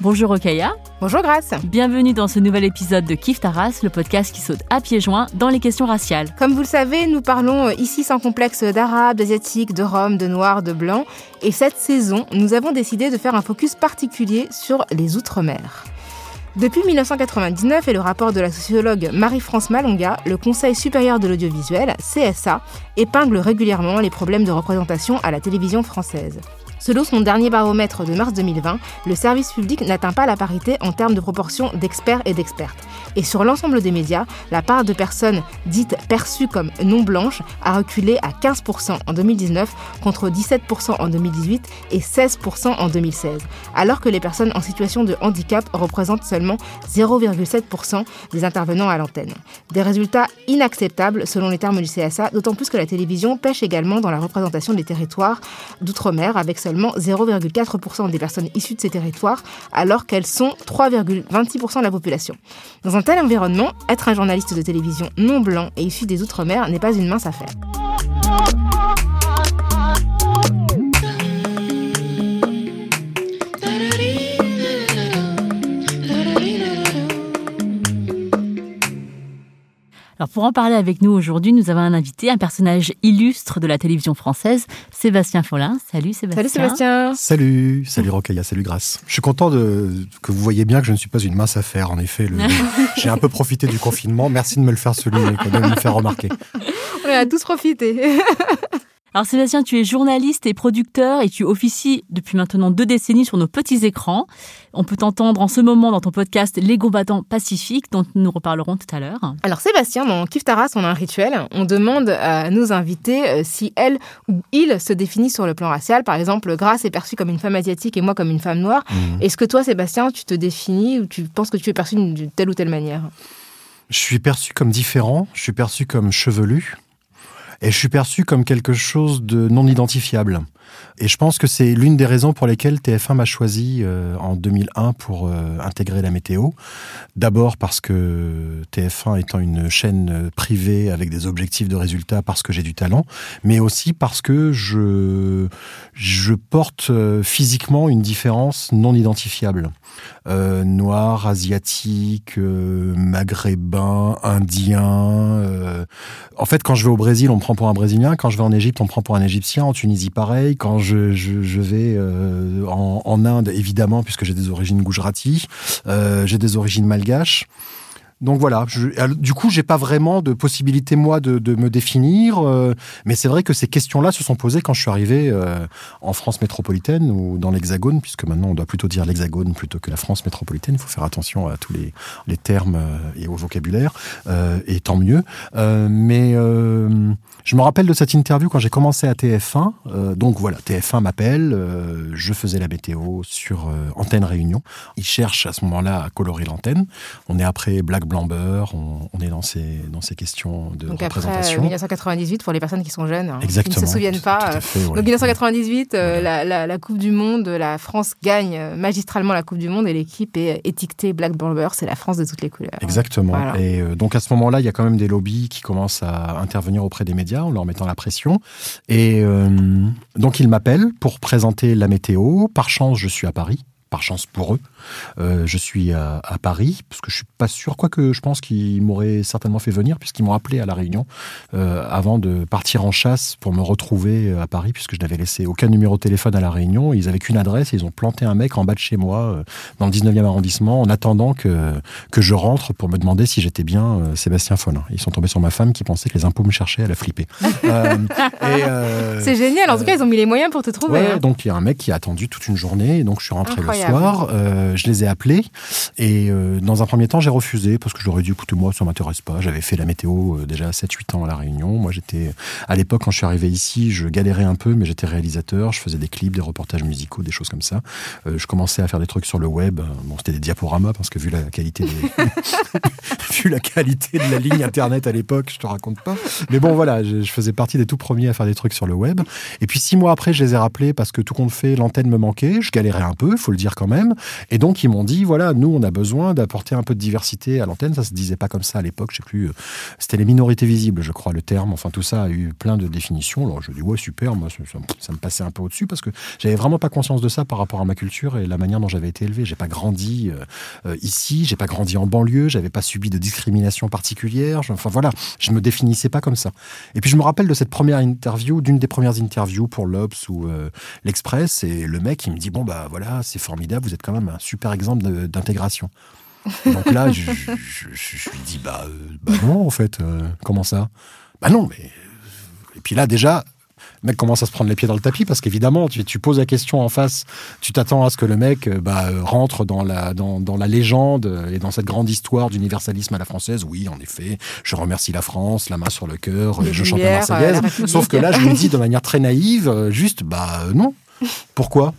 Bonjour Okaya. Bonjour Grace. Bienvenue dans ce nouvel épisode de Kif Taras, le podcast qui saute à pieds joints dans les questions raciales. Comme vous le savez, nous parlons ici sans complexe d'arabes, d'asiatiques, de roms, de noirs, de blancs. Et cette saison, nous avons décidé de faire un focus particulier sur les Outre-mer. Depuis 1999 et le rapport de la sociologue Marie-France Malonga, le Conseil supérieur de l'audiovisuel, CSA, épingle régulièrement les problèmes de représentation à la télévision française. Selon son dernier baromètre de mars 2020, le service public n'atteint pas la parité en termes de proportion d'experts et d'expertes. Et sur l'ensemble des médias, la part de personnes dites perçues comme non blanches a reculé à 15% en 2019 contre 17% en 2018 et 16% en 2016, alors que les personnes en situation de handicap représentent seulement 0,7% des intervenants à l'antenne. Des résultats inacceptables selon les termes du CSA, d'autant plus que la télévision pêche également dans la représentation des territoires d'outre-mer avec seulement 0,4% des personnes issues de ces territoires, alors qu'elles sont 3,26% de la population. Dans un tel environnement, être un journaliste de télévision non blanc et issu des Outre-mer n'est pas une mince affaire. Alors pour en parler avec nous aujourd'hui, nous avons un invité, un personnage illustre de la télévision française, Sébastien Follin. Salut Sébastien. Salut Sébastien. Salut, salut Rocailla, salut Grace. Je suis content de, que vous voyez bien que je ne suis pas une mince affaire. En effet, le- j'ai un peu profité du confinement. Merci de me le faire souligner, quand même, de me faire remarquer. On a tous profité. Alors Sébastien, tu es journaliste et producteur et tu officies depuis maintenant deux décennies sur nos petits écrans. On peut t'entendre en ce moment dans ton podcast Les combattants pacifiques, dont nous reparlerons tout à l'heure. Alors Sébastien, dans Kif Taras, on a un rituel. On demande à nos invités euh, si elle ou il se définit sur le plan racial. Par exemple, Grace est perçue comme une femme asiatique et moi comme une femme noire. Est-ce que toi, Sébastien, tu te définis ou tu penses que tu es perçu d'une telle ou telle manière? Je suis perçu comme différent, je suis perçu comme chevelu, et je suis perçu comme quelque chose de non identifiable. Et je pense que c'est l'une des raisons pour lesquelles TF1 m'a choisi euh, en 2001 pour euh, intégrer la météo. D'abord parce que TF1 étant une chaîne euh, privée avec des objectifs de résultats parce que j'ai du talent, mais aussi parce que je, je porte physiquement une différence non identifiable. Euh, noir, asiatique, maghrébin, indien. En fait, quand je vais au Brésil, on me prend pour un Brésilien. Quand je vais en Égypte, on me prend pour un Égyptien. En Tunisie, pareil. Quand je, vais euh, en, en Inde, évidemment, puisque j'ai des origines gujarati, euh, j'ai des origines malgaches. Donc voilà, du coup, j'ai pas vraiment de possibilité moi de, me définir, euh, mais c'est vrai que ces questions-là se sont posées quand je suis arrivé euh, en France métropolitaine ou dans l'Hexagone, puisque maintenant on doit plutôt dire l'Hexagone plutôt que la France métropolitaine. Il faut faire attention à tous les, termes euh, et au vocabulaire, et tant mieux. Mais je me rappelle de cette interview quand j'ai commencé à TF1. euh, donc voilà, TF1 m'appelle, je faisais la météo sur Antenne Réunion. Ils cherchent à ce moment-là à colorer l'antenne. On est après Black blanc beurre, on, on est dans ces, dans ces questions de Donc représentation. euh, 1998, pour les personnes qui sont jeunes, hein, qui ne se souviennent pas. tout euh, fait, ouais. Donc 1998, euh, la, la- la Coupe du Monde, la France gagne euh, magistralement la Coupe du Monde et l'équipe est étiquetée Black Bomber, c'est la France de toutes les couleurs. Exactement. Voilà. Et euh, donc à ce moment-là, il y a quand même des lobbies qui commencent à intervenir auprès des médias en leur mettant la pression. Et euh, donc ils m'appellent pour présenter la météo. Par chance, je suis à Paris. Par chance pour eux, Euh, je suis à, à Paris parce que je suis pas sûr, quoique je pense qu'ils m'auraient certainement fait venir puisqu'ils m'ont appelé à la Réunion euh, avant de partir en chasse pour me retrouver à Paris puisque je n'avais laissé aucun numéro de téléphone à la Réunion. Ils avaient qu'une adresse et ils ont planté un mec en bas de chez moi euh, dans le 19e arrondissement en attendant que que je rentre pour me demander si j'étais bien euh, Sébastien Follin. Ils sont tombés sur ma femme qui pensait que les impôts me cherchaient, elle a flippé. Euh, euh, C'est génial, en tout cas ils ont mis les moyens pour te trouver. Ouais, hein. donc il y a un mec qui a attendu toute une journée, et donc je suis rentré Incroyable. le soir, euh, je les ai appelés, et euh, dans un premier temps j'ai refusé, parce que j'aurais dit, écoutez moi ça m'intéresse pas, j'avais fait la météo euh, déjà à 7-8 ans à La Réunion, moi j'étais, à l'époque quand je suis arrivé ici, je galérais un peu, mais j'étais réalisateur, je faisais des clips, des reportages musicaux, des choses comme ça, Euh, je commençais à faire des trucs sur le web, bon c'était des diaporamas, parce que vu la qualité vu la qualité de la ligne internet à l'époque, je te raconte pas. Mais bon, voilà, je, je faisais partie des tout premiers à faire des trucs sur le web. Et puis six mois après, je les ai rappelés parce que tout compte fait, l'antenne me manquait. Je galérais un peu, il faut le dire quand même. Et donc ils m'ont dit, voilà, nous on a besoin d'apporter un peu de diversité à l'antenne. Ça se disait pas comme ça à l'époque. Je sais plus. euh, C'était les minorités visibles, je crois, le terme. Enfin tout ça a eu plein de définitions. Alors je dis ouais super, moi ça, me passait un peu au-dessus parce que j'avais vraiment pas conscience de ça par rapport à ma culture et la manière dont j'avais été élevé. J'ai pas grandi euh, euh, ici, j'ai pas grandi en banlieue, j'avais pas subi de discrimination particulière. Enfin voilà, je me définissais pas comme ça. Et puis je me rappelle de cette première interview, d'une des premières interviews pour l'Obs ou euh, l'Express, et le mec il me dit bon bah voilà c'est formidable, vous êtes quand même un super exemple d'intégration. Donc là je, je- je- je lui dis bah, euh, bah non en fait, euh, comment ça? Bah non mais et puis là déjà le mec commence à se prendre les pieds dans le tapis? Parce qu'évidemment, tu, tu poses la question en face, tu t'attends à ce que le mec euh, bah, rentre dans la, dans, dans la légende et dans cette grande histoire d'universalisme à la française. Oui, en effet, je remercie la France, la main sur le cœur, je chante la Marseillaise. Sauf que là, je lui dis de manière très naïve, juste, bah non. Pourquoi?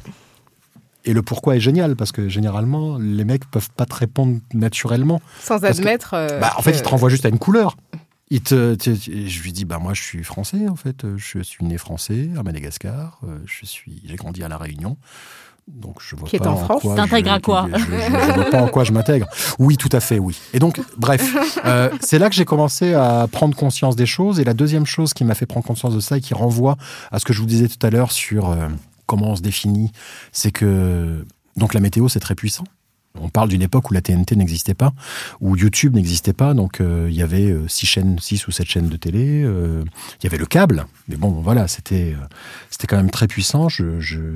Et le pourquoi est génial parce que généralement les mecs peuvent pas te répondre naturellement. Sans que- admettre. euh, Bah, en fait, que- il te renvoie juste à une couleur. Il te, te- te- je lui dis, bah moi je suis français en fait, je suis né français à Madagascar, euh, je suis, j'ai grandi à la Réunion, donc je vois Qui est en France. quoi T'intègres à quoi je, je- je vois pas en quoi je m'intègre. Oui, tout à fait, oui. Et donc, bref, euh, c'est là que j'ai commencé à prendre conscience des choses. Et la deuxième chose qui m'a fait prendre conscience de ça et qui renvoie à ce que je vous disais tout à l'heure sur euh, comment on se définit, c'est que donc la météo c'est très puissant. On parle d'une époque où la TNT n'existait pas, où YouTube n'existait pas, donc euh, il y avait euh, six chaînes, six ou sept chaînes de télé. euh, Il y avait le câble, mais bon, voilà, c'était c'était quand même très puissant.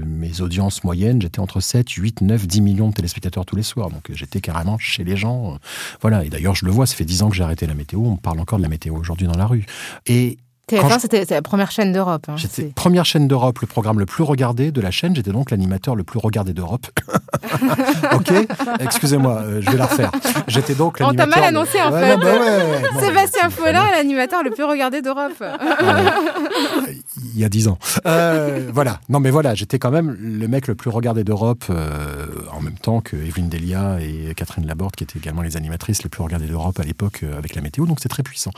Mes audiences moyennes, j'étais entre 7, 8, 9, 10 millions de téléspectateurs tous les soirs, donc j'étais carrément chez les gens. voilà, et d'ailleurs je le vois, ça fait 10 ans que j'ai arrêté la météo. On parle encore de la météo aujourd'hui dans la rue. Et TF1, je- c'était la première chaîne d'Europe. hein. J'étais première chaîne d'Europe, le programme le plus regardé de la chaîne. J'étais donc l'animateur le plus regardé d'Europe. ok, excusez-moi, euh, je vais la refaire. J'étais donc On t'a mal le- annoncé, en fait. bah ouais, Sébastien mais- Follin, l'animateur le plus regardé d'Europe. Ouais, il y a dix ans. Euh, voilà. Non, mais voilà, j'étais quand même le mec le plus regardé d'Europe, euh, en même temps que Evelyne Delia et Catherine Laborde, qui étaient également les animatrices les plus regardées d'Europe à l'époque avec la météo. Donc c'est très puissant.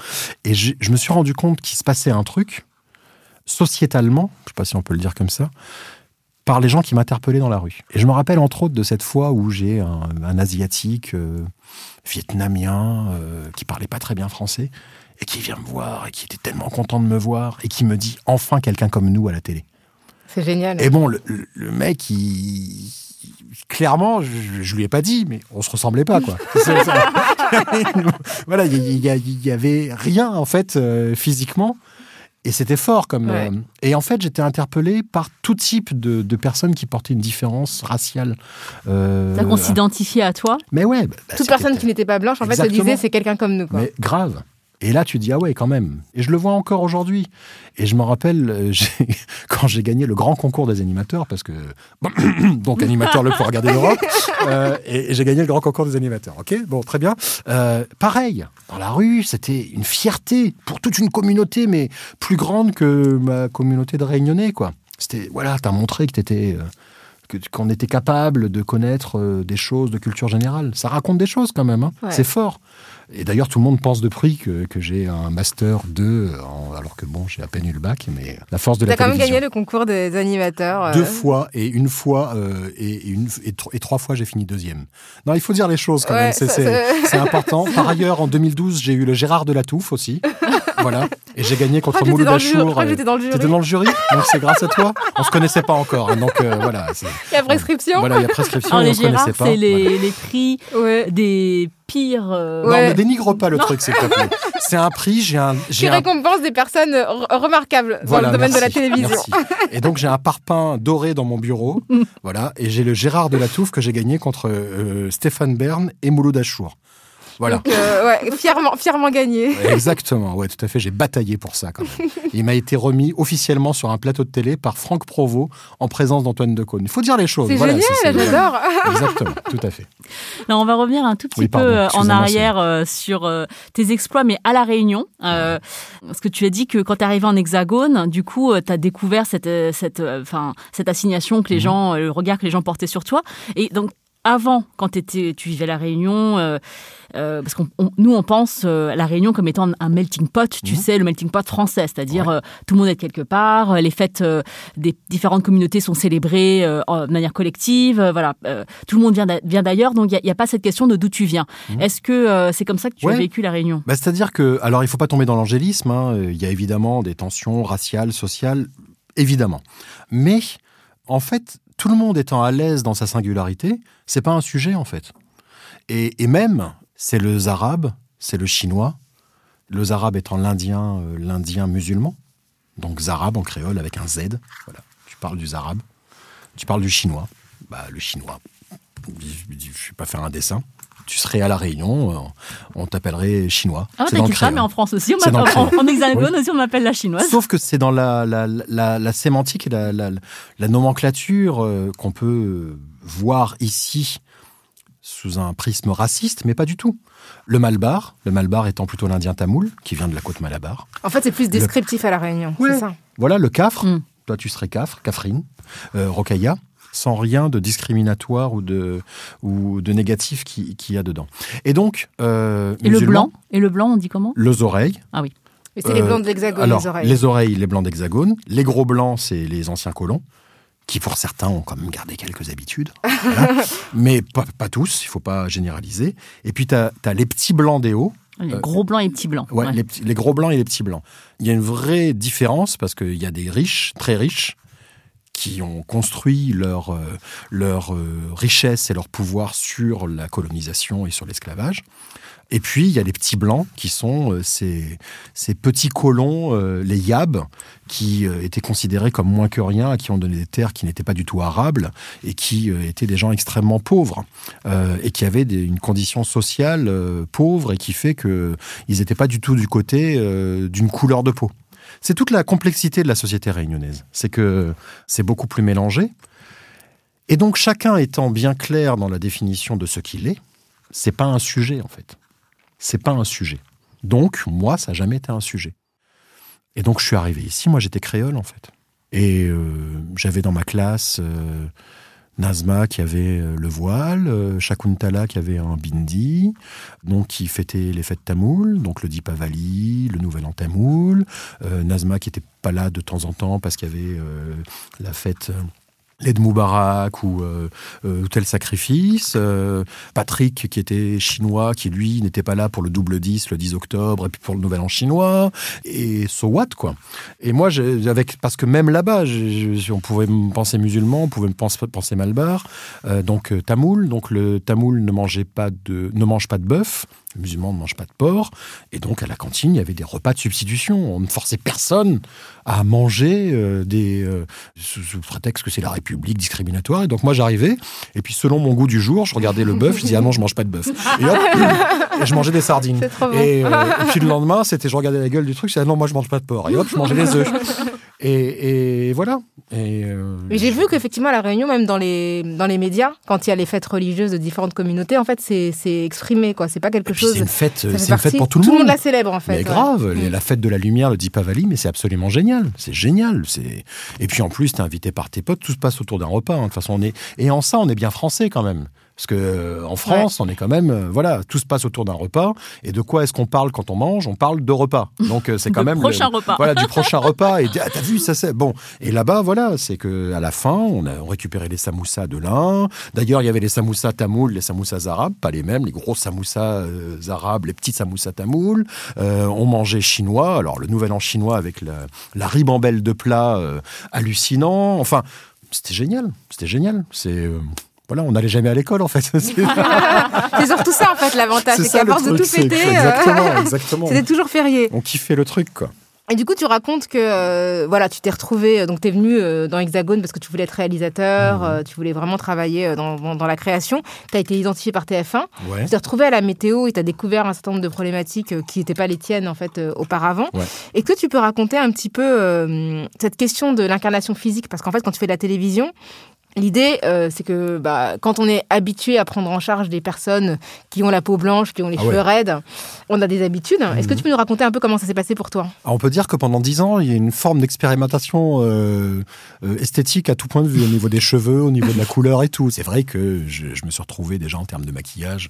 Et je me suis rendu compte qu'il se passait un truc sociétalement, je sais pas si on peut le dire comme ça, par les gens qui m'interpellaient dans la rue. Et je me rappelle entre autres de cette fois où j'ai un, un asiatique euh, vietnamien euh, qui parlait pas très bien français et qui vient me voir et qui était tellement content de me voir et qui me dit enfin quelqu'un comme nous à la télé. C'est génial. Et bon, le, mec, il, clairement, je, je lui ai pas dit, mais on se ressemblait pas, quoi. Voilà, il y, il y- il y avait rien en fait euh, physiquement. Et c'était fort comme. Ouais. euh, et en fait, j'étais interpellé par tout type de, de personnes qui portaient une différence raciale. Euh, C'est-à-dire qu'on s'identifiait à toi. mais ouais. bah, Toute c'était- personne qui n'était pas blanche, en fait, se disait c'est quelqu'un comme nous. Quoi. mais grave. Et là, tu dis, ah ouais, quand même. Et je le vois encore aujourd'hui. Et je me rappelle, euh, quand j'ai gagné le grand concours des animateurs, parce que, donc animateur le plus regardé d'Europe, euh, et, et j'ai gagné le grand concours des animateurs. Ok, bon, très bien. Euh, pareil, dans la rue, c'était une fierté pour toute une communauté, mais plus grande que ma communauté de Réunionnais, quoi. C'était, voilà, t'as montré que t'étais. euh, qu'on était capable de connaître des choses de culture générale. Ça raconte des choses quand même. hein. Ouais. C'est fort. Et d'ailleurs, tout le monde pense depuis que, que j'ai un master 2, en- alors que bon, j'ai à peine eu le bac, mais la force de T'as la quand même télévision. gagné le concours des animateurs. euh, Deux fois et une fois euh, et, une, et, tro- et trois fois j'ai fini deuxième. Non, il faut dire les choses quand Ouais, même. C'est important. Par ailleurs, en 2012, j'ai eu le Gérard de la Touffe aussi. voilà. Et j'ai gagné contre Mouloud Achour. crois que euh, j'étais dans le jury. T'étais dans le jury? Donc c'est grâce à toi. On se connaissait pas encore. hein, donc euh, voilà. Il y a prescription. Voilà, il y a prescription. Alors les Gérard, connaissait pas. c'est les, Voilà. les prix Ouais. des pires. euh, Non, Ouais. ne dénigre pas le truc, s'il te plaît. C'est un prix. J'ai un. Qui un récompense des personnes re- remarquables Voilà, dans le domaine de la télévision. merci. Et donc j'ai un parpaing doré dans mon bureau, voilà, et j'ai le Gérard de la Touffe que j'ai gagné contre euh, Stéphane Bern et Mouloud Achour. Voilà. Donc, euh, ouais, fièrement, fièrement gagné. Exactement, ouais, tout à fait. J'ai bataillé pour ça quand même. Il m'a été remis officiellement sur un plateau de télé par Franck Provost en présence d'Antoine Decaune. Il faut dire les choses. C'est Voilà, génial, j'adore. Exactement, tout à fait. Là, on va revenir un tout petit Oui, pardon, peu euh, en arrière euh, sur euh, tes exploits, mais à La Réunion. Euh, parce que tu as dit que quand tu es arrivé en Hexagone, du coup, tu as découvert cette, cette, euh, enfin, cette assignation que les Mhm. gens, euh, le regard que les gens portaient sur toi. Et donc, avant, quand t'étais- tu vivais La Réunion, euh, euh, parce qu'on on- nous, on pense euh, à La Réunion comme étant un melting pot, tu Mhm. sais, le melting pot français, c'est-à-dire Ouais. euh, tout le monde est quelque part, euh, les fêtes euh, des différentes communautés sont célébrées euh, de manière collective, voilà, euh, tout le monde vient d'a- vient d'ailleurs, donc il n'y a, pas cette question de d'où tu viens. Est-ce que euh, c'est comme ça que tu as Mhm. Vécu La Réunion? Bah, C'est-à-dire que, alors il faut pas tomber dans l'angélisme, hein, il y a évidemment des tensions raciales, sociales, évidemment. Mais en fait, tout le monde étant à l'aise dans sa singularité, c'est pas un sujet en fait. Et, même, c'est le zarabe, c'est le chinois, le zarabe étant l'indien, euh, l'indien musulman, donc zarabe en créole avec un Z. Tu parles du zarabe, tu parles du chinois, bah le chinois. Je ne vais pas faire un dessin. Tu serais à la Réunion, euh, on t'appellerait chinois. Ah, C'est dans pas, mais en France aussi, on m'appelle- en, hexagone aussi, on m'appelle la chinoise. Sauf que c'est dans la, la, la, la sémantique et la, la, la nomenclature euh, qu'on peut voir ici sous un prisme raciste, mais pas du tout. Le malbar, le malbar étant plutôt l'indien tamoul, qui vient de la côte malabar. En fait, c'est plus descriptif à La Réunion. Ouais. C'est ça. Voilà, le cafre, Mm. toi tu serais cafre, cafrine, euh, rocailla, sans rien de discriminatoire ou de, ou de négatif qui- qu'il y a dedans. Et donc, euh, Et le blanc? Et le blanc, on dit comment? Les oreilles, Et c'est les Euh, blancs de l'hexagone, Alors, les oreilles. les oreilles, les blancs d'hexagone. Les gros blancs, c'est les anciens colons, qui pour certains ont quand même gardé quelques habitudes. Voilà. Mais pas, pas tous, il faut pas généraliser. Et puis, tu as, les petits blancs des hauts. Les Euh, gros blancs et petits blancs. Ouais, Ouais. Les, les gros blancs et les petits blancs. Il y a une vraie différence parce qu'il y a des riches, très riches, qui ont construit leur, euh, euh, richesse et leur pouvoir sur la colonisation et sur l'esclavage. Et puis, il y a les petits blancs qui sont euh, ces, petits colons, les yabs, qui étaient considérés comme moins que rien, à qui on donnait des terres qui n'étaient pas du tout arables et qui étaient des gens extrêmement pauvres et qui avaient une condition sociale pauvre et qui fait qu'ils n'étaient pas du tout du côté d'une couleur de peau. C'est toute la complexité de la société réunionnaise. C'est que c'est beaucoup plus mélangé. Et donc, chacun étant bien clair dans la définition de ce qu'il est, c'est pas un sujet, en fait. C'est pas un sujet. Donc, moi, ça n'a jamais été un sujet. Et donc, je suis arrivé ici. Moi, j'étais créole, en fait. Et euh, j'avais dans ma classe euh, Nazma qui avait euh, le voile, euh, Shakuntala qui avait un bindi, donc qui fêtait les fêtes tamoules, donc le Dipavali, le Nouvel An tamoul, euh, Nazma qui était pas là de temps en temps parce qu'il y avait la fête l'Aide Moubarak ou euh, euh, tel sacrifice, euh, Patrick qui était chinois, qui lui n'était pas là pour le double 10 le 10 octobre et puis pour le Nouvel An chinois, et so what quoi. Et moi, avec, parce que même là-bas, on pouvait me penser musulman, on pouvait me penser, penser malbar, donc tamoul, donc le tamoul ne mangeait pas de, ne mange pas de bœuf, le musulman ne mange pas de porc, et donc à la cantine, il y avait des repas de substitution. On ne forçait personne à manger euh, des, euh, sous, sous prétexte que c'est la République discriminatoire. Et donc moi, j'arrivais, et puis selon mon goût du jour, je regardais le bœuf, je disais ah non, je mange pas de bœuf. Et hop, et je mangeais des sardines. C'est trop bon. Et, euh, et puis le lendemain, c'était je regardais la gueule du truc, je disais ah non, moi je mange pas de porc. Et hop, je mangeais des œufs. Et, et voilà. Et, euh, Mais j'ai vu qu'effectivement, à La Réunion, même dans les, dans les médias, quand il y a les fêtes religieuses de différentes communautés, en fait, c'est exprimé, quoi. C'est pas quelque chose. c'est une fête, c'est une fête pour tout le Tout le monde. monde la célèbre, en fait. Mais ouais. grave, Mm. la fête de la lumière, le Dipavali, mais c'est absolument génial. C'est génial. C'est et puis en plus, t'es invité par tes potes. Tout se passe autour d'un repas. hein. De toute façon, on est et en ça, on est bien français quand même. Parce que euh, en France, on est quand même, euh, voilà, tout se passe autour d'un repas. Et de quoi est-ce qu'on parle quand on mange? On parle de repas. Donc euh, c'est quand même prochain le- repas. Voilà, du prochain repas. Et ah, t'as vu ça c'est bon. Et là-bas, voilà, c'est que à la fin, on a récupéré les samoussas de l'un. D'ailleurs, il y avait les samoussas tamouls, les samoussas arabes, pas les mêmes, les gros samoussas arabes, les petits samoussas tamouls. On mangeait chinois. Alors le nouvel an chinois avec la, la ribambelle de plats euh, hallucinant. Enfin, c'était génial. C'était génial. C'est voilà, on n'allait jamais à l'école en fait. C'est surtout ça, en fait, l'avantage. C'est qu'à force de tout que- fêter, euh, Exactement, exactement. c'était toujours férié. On kiffait le truc quoi. Et du coup, tu racontes que euh, voilà, tu t'es retrouvé, euh, donc tu es venu euh, dans Hexagone parce que tu voulais être réalisateur, euh, tu voulais vraiment travailler dans, dans- dans la création. Tu as été identifié par TF1. Ouais. Tu t'es retrouvé à la météo et tu as découvert un certain nombre de problématiques qui n'étaient pas les tiennes en fait auparavant. Ouais. Et que tu peux raconter un petit peu cette question de l'incarnation physique? Parce qu'en fait, quand tu fais de la télévision, L'idée, euh, c'est que bah, quand on est habitué à prendre en charge des personnes qui ont la peau blanche, qui ont les Ah cheveux ouais. raides, on a des habitudes. Est-ce que Mhm. tu peux nous raconter un peu comment ça s'est passé pour toi? Alors, on peut dire que pendant dix ans, il y a une forme d'expérimentation euh, euh, esthétique à tout point de vue, au niveau des cheveux, au niveau de la couleur et tout. C'est vrai que je, je me suis retrouvé déjà en termes de maquillage.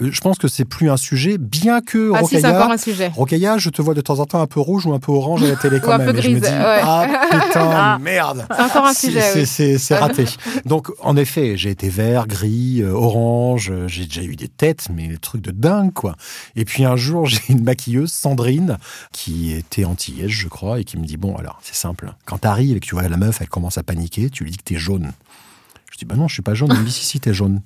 Euh, je pense que c'est plus un sujet, bien que Ah si, encore un sujet. Rocailla, je te vois de temps en temps un peu rouge ou un peu orange à la télé quand Ou un même. peu et je me dis, ouais. ah putain, Ah. merde. C'est encore un sujet, c'est- oui. C'est c'est raté. Donc, en effet, j'ai été vert, gris, euh, orange. euh, J'ai déjà eu des têtes, mais des trucs de dingue, quoi. Et puis un jour, j'ai une maquilleuse, Sandrine, qui était antillaise, je crois, et qui me dit Bon, alors, c'est simple. Quand t'arrives et que tu vois la meuf, elle commence à paniquer, tu lui dis que t'es jaune. Je dis Bah non, je suis pas jaune. Elle me dit Si, si, t'es jaune.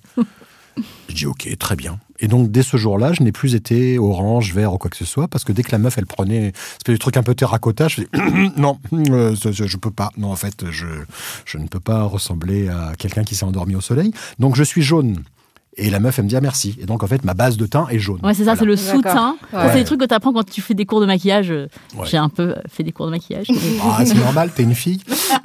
Je dis ok, très bien. Et donc dès ce jour-là, je n'ai plus été orange, vert ou quoi que ce soit, parce que dès que la meuf, elle prenait, c'était des trucs un peu terracotta, je faisais non, euh, je, je peux pas. Non, en fait, je, je ne peux pas ressembler à quelqu'un qui s'est endormi au soleil. Donc je suis jaune. Et la meuf, elle me dit ah, merci. Et donc en fait, ma base de teint est jaune. Ouais, c'est ça, Voilà. c'est le sous-teint. Ouais. C'est des trucs que tu apprends quand tu fais des cours de maquillage. Euh, Ouais. J'ai un peu fait des cours de maquillage. Ah, c'est normal, t'es une fille.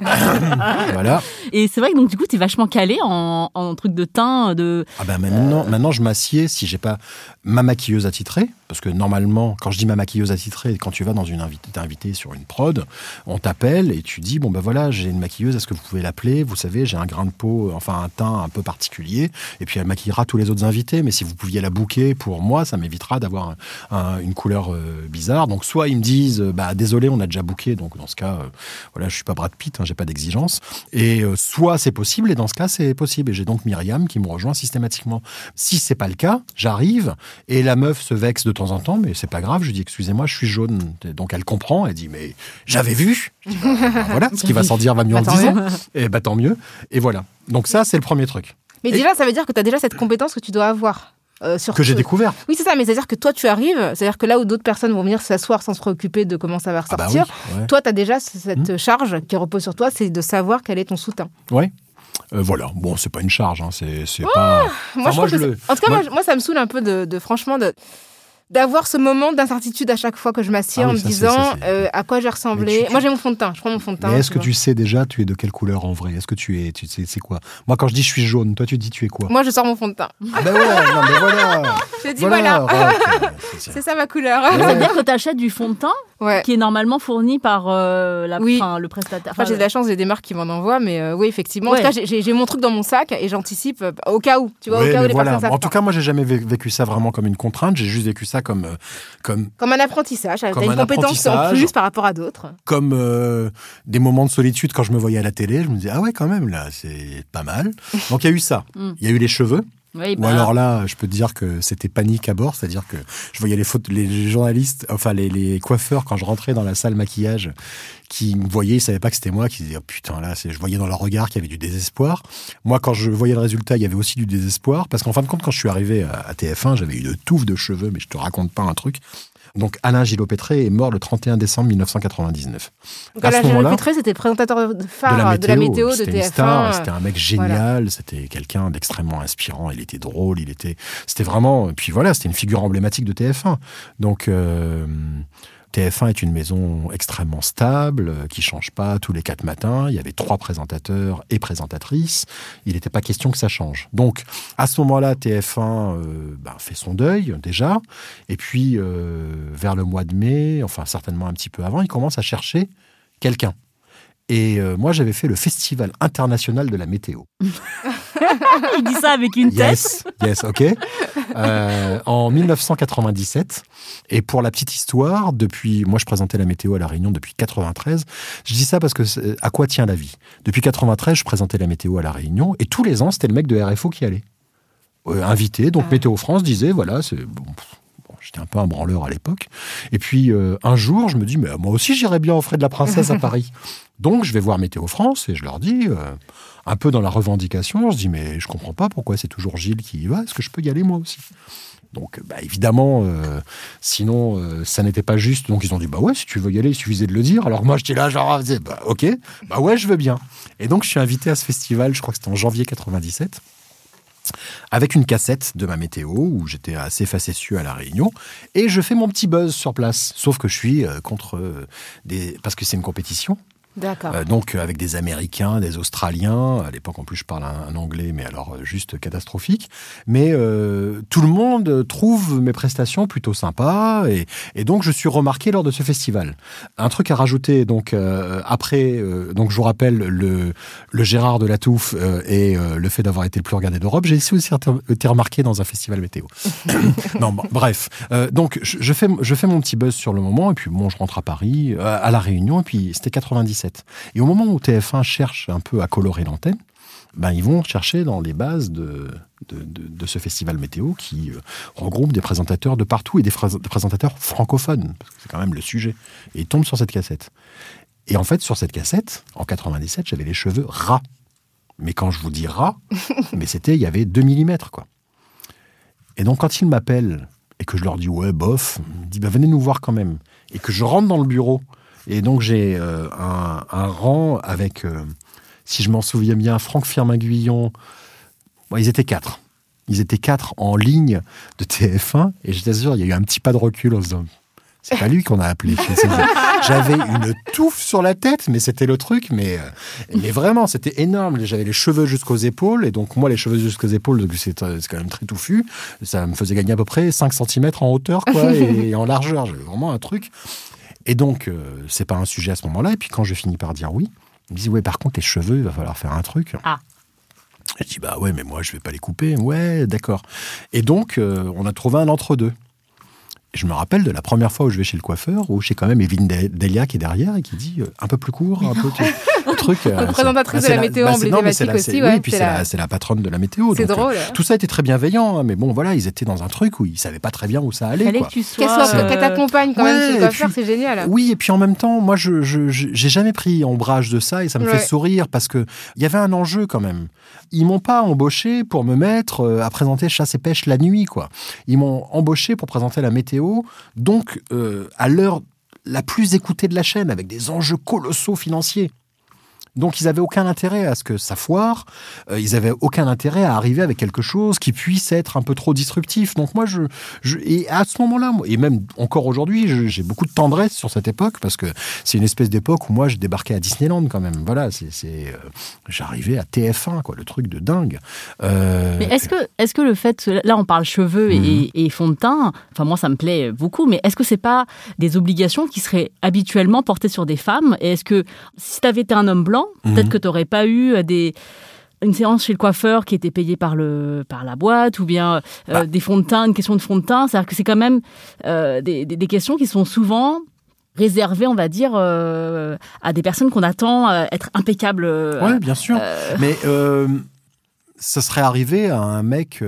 voilà. Et c'est vrai que donc du coup, tu es vachement calé en, en trucs de teint, de... Ah ben maintenant, maintenant je m'assieds si j'ai pas ma maquilleuse attitrée, parce que normalement, quand je dis ma maquilleuse attitrée, quand tu vas dans une invité, t'es invité sur une prod, on t'appelle et tu dis bon ben voilà, j'ai une maquilleuse, est-ce que vous pouvez l'appeler? Vous savez, j'ai un grain de peau, enfin un teint un peu particulier, et puis elle maquillera tous les autres invités. Mais si vous pouviez la booker pour moi, ça m'évitera d'avoir un- un- une couleur euh, bizarre. Donc soit ils me disent euh, bah désolé, on a déjà booké, donc dans ce cas, euh, voilà, je suis pas Brad Pitt, hein, j'ai pas d'exigence. Et euh, soit c'est possible, et dans ce cas, c'est possible. Et j'ai donc Myriam qui me rejoint systématiquement. Si c'est pas le cas, j'arrive et la meuf se vexe de temps en temps, mais c'est pas grave. Je dis excusez-moi, je suis jaune. Donc elle comprend. Elle dit mais j'avais vu. Dis, Bah, bah, voilà, ce qui va sans dire va mieux en Bah, disant. Et bah tant mieux. Et voilà. Donc ça, c'est le premier truc Mais Et- déjà, ça veut dire que tu as déjà cette compétence que tu dois avoir. euh, sur que j'ai découvert. Oui, c'est ça, mais c'est-à-dire que toi, tu arrives, c'est-à-dire que là où d'autres personnes vont venir s'asseoir sans se préoccuper de comment ça va Ah bah ressortir, oui. Ouais. toi, tu as déjà cette charge qui repose sur toi, c'est de savoir quel est ton sous-teint. Ouais. Euh, voilà. Bon, c'est pas une charge. Hein. C'est c'est pas. Moi, Enfin, je le- En tout cas, moi, ça me saoule un peu de, de- franchement, de d'avoir ce moment d'incertitude à chaque fois que je m'assieds Ah en oui, me disant euh, à quoi j'ai ressemblé. Tu- Moi, j'ai mon fond de teint. Je prends mon fond de teint. Mais est-ce que vois. tu sais déjà, tu es de quelle couleur en vrai? Est-ce que tu es, tu sais, c'est quoi? Moi, quand je dis je suis jaune, toi, tu dis tu es quoi? Moi, je sors mon fond de teint. Ah ben ouais, non, mais voilà. Je dis voilà, c'est- c'est ça ma couleur. Ouais. C'est-à-dire que tu achètes du fond de teint Ouais. qui est normalement fourni par euh, la, Oui. le prestataire. Enfin, j'ai de la chance, j'ai des marques qui m'en envoient, mais euh, oui, effectivement. En tout cas, j'ai- mon truc dans mon sac et j'anticipe euh, au cas où. Tu vois, Ouais, au cas où mais les voilà. personnes savent En tout cas, moi, j'ai jamais vé- vécu ça vraiment comme une contrainte. J'ai juste vécu ça comme, euh, comme, Comme un apprentissage. Comme une un compétence en plus par rapport à d'autres. comme euh, des moments de solitude quand je me voyais à la télé. Je me disais ah ouais, quand même là, c'est pas mal. Donc il y a eu ça. Mm. Il y a eu les cheveux. Oui, Ou bah, alors là, je peux te dire que c'était panique à bord, c'est-à-dire que je voyais les, fautes, les journalistes, enfin les, les coiffeurs quand je rentrais dans la salle maquillage, qui me voyaient, ils savaient pas que c'était moi, qui disaient oh, putain là, je voyais dans leur regard qu'il y avait du désespoir. Moi, quand je voyais le résultat, il y avait aussi du désespoir, parce qu'en fin de compte, quand je suis arrivé à, à TF1, j'avais une touffe de cheveux, mais je te raconte pas un truc. Donc Alain Gillot-Pétré est mort le 31 décembre 1999. Donc, À à la ce moment-là, Pétré, c'était le présentateur de phare de la de la météo de c'était une TF1. star, c'était un mec génial, c'était quelqu'un d'extrêmement inspirant, il était drôle, il était, c'était vraiment, puis voilà, c'était une figure emblématique de TF1. Donc, euh, TF1 est une maison extrêmement stable, euh, qui change pas tous les quatre matins. Il y avait trois présentateurs et présentatrices. Il n'était pas question que ça change. Donc, à ce moment-là, TF1 euh, ben, fait son deuil déjà. Et puis, euh, vers le mois de mai, enfin certainement un petit peu avant, il commence à chercher quelqu'un. Et euh, moi, j'avais fait le Festival international de la météo. Il dit ça avec une tête. Yes, yes, ok. Euh, en 1997. Et pour la petite histoire, depuis, moi je présentais la météo à La Réunion depuis 93. Je dis ça parce que à quoi tient la vie? Depuis 93, je présentais la météo à La Réunion et tous les ans, c'était le mec de RFO qui allait. Euh, invité, donc Météo France disait, voilà, c'est bon, J'étais un peu un branleur à l'époque. Et puis euh, un jour, je me dis, mais moi aussi j'irais bien au frais de la princesse à Paris. Donc je vais voir Météo France et je leur dis, euh, un peu dans la revendication, je dis, mais je comprends pas pourquoi c'est toujours Gilles qui y va, est-ce que je peux y aller moi aussi? Donc, bah, évidemment, euh, sinon, euh, ça n'était pas juste. Donc, ils ont dit, bah ouais, si tu veux y aller, il suffisait de le dire. Alors, moi, j'étais là, genre, ah, bah, ok, bah ouais, je veux bien. Et donc, je suis invité à ce festival, je crois que c'était en janvier 97, avec une cassette de ma météo, où j'étais assez facétieux à La Réunion, et je fais mon petit buzz sur place. Sauf que je suis euh, contre euh. Parce que c'est une compétition. D'accord. Euh, donc euh, avec des Américains, des Australiens. À l'époque, en plus, je parle un, un anglais, mais alors euh, juste catastrophique. Mais euh, tout le monde trouve mes prestations plutôt sympas, et, et donc je suis remarqué lors de ce festival. Un truc à rajouter, donc euh, après, donc je vous rappelle le, le Gérard de la Touffe et le fait d'avoir été le plus regardé d'Europe. J'ai aussi aussi été remarqué dans un festival météo. non, bref. Donc je, je fais je fais mon petit buzz sur le moment, et puis bon, je rentre à Paris, à la Réunion, et puis c'était 97. Et au moment où TF1 cherche un peu à colorer l'antenne, ben, ils vont chercher dans les bases de, de, de- de ce festival météo qui euh, regroupe des présentateurs de partout et des présentateurs francophones, parce que c'est quand même le sujet. Et ils tombent sur cette cassette. Et en fait, sur cette cassette, en 97, j'avais les cheveux ras. Mais quand je vous dis ras, mais c'était, il y avait 2 mm, quoi. Et donc, quand ils m'appellent et que je leur dis, ouais, bof, ils me disent, bah, venez nous voir quand même. Et que je rentre dans le bureau. Et donc, j'ai euh, un, un rang avec, euh, si je m'en souviens bien, Franck Firmin-Guillon. Bon, ils étaient quatre. Ils étaient quatre en ligne de TF1. Et je t'assure, il y a eu un petit pas de recul en se disant, c'est pas lui qu'on a appelé. J'avais une touffe sur la tête, mais c'était le truc. Mais, euh, mais vraiment, c'était énorme. J'avais les cheveux jusqu'aux épaules. Et donc, moi, les cheveux jusqu'aux épaules, c'est quand même très touffu. Ça me faisait gagner à peu près 5 cm en hauteur quoi, et en largeur. J'avais vraiment un truc. Et donc, euh, c'est pas un sujet à ce moment-là. Et puis, quand je finis par dire oui, ils me disent Ouais, par contre, les cheveux, il va falloir faire un truc. Ah. Je dis Bah ouais, mais moi, je vais pas les couper. Ouais, d'accord. Et donc, euh, on a trouvé un entre-deux. Je me rappelle de la première fois où je vais chez le coiffeur, où j'ai quand même Evelyne De- Delia qui est derrière et qui dit euh, un peu plus court, un peu un truc. euh, Représentatrice c'est- de la météo bah, non, mais c'est la- aussi, ouais, Oui, puis c'est la- la, c'est la patronne de la météo. C'est euh, drôle. tout ça était très bienveillant, hein, mais bon, voilà, ils étaient dans un truc où ils savaient pas très bien où ça allait. Fallait quoi. que tu sois. Qu'elle soit, euh, t'accompagne quand ouais, même chez le coiffeur, c'est génial. Oui, et puis en même temps, moi, je j'ai jamais pris ombrage de ça et ça me Ouais. fait sourire parce que il y avait un enjeu quand même. Ils m'ont pas embauché pour me mettre à présenter chasse et pêche la nuit, quoi. Ils m'ont embauché pour présenter la météo, donc euh, à l'heure la plus écoutée de la chaîne, avec des enjeux colossaux financiers. Donc ils avaient aucun intérêt à ce que ça foire, euh, ils avaient aucun intérêt à arriver avec quelque chose qui puisse être un peu trop disruptif. Donc moi, je, je et à ce moment-là, et même encore aujourd'hui, j'ai beaucoup de tendresse sur cette époque parce que c'est une espèce d'époque où moi, je débarquais à Disneyland quand même. Voilà, c'est, euh, j'arrivais à TF1, quoi, le truc de dingue. Euh, Mais est-ce que, est que le fait, là on parle cheveux et, Mhm. et fond de teint, enfin moi ça me plaît beaucoup, mais est-ce que c'est pas des obligations qui seraient habituellement portées sur des femmes? Et est-ce que si tu avais été un homme blanc, peut-être Mhm. que tu n'aurais pas eu euh, des une séance chez le coiffeur qui était payée par le par la boîte ou bien euh, Bah. des fonds de teint, une question de fond de teint, c'est-à-dire que c'est quand même euh, des, des- des questions qui sont souvent réservées, on va dire, euh, à des personnes qu'on attend être impeccables. Ouais, bien sûr. Mais ça serait arrivé à un mec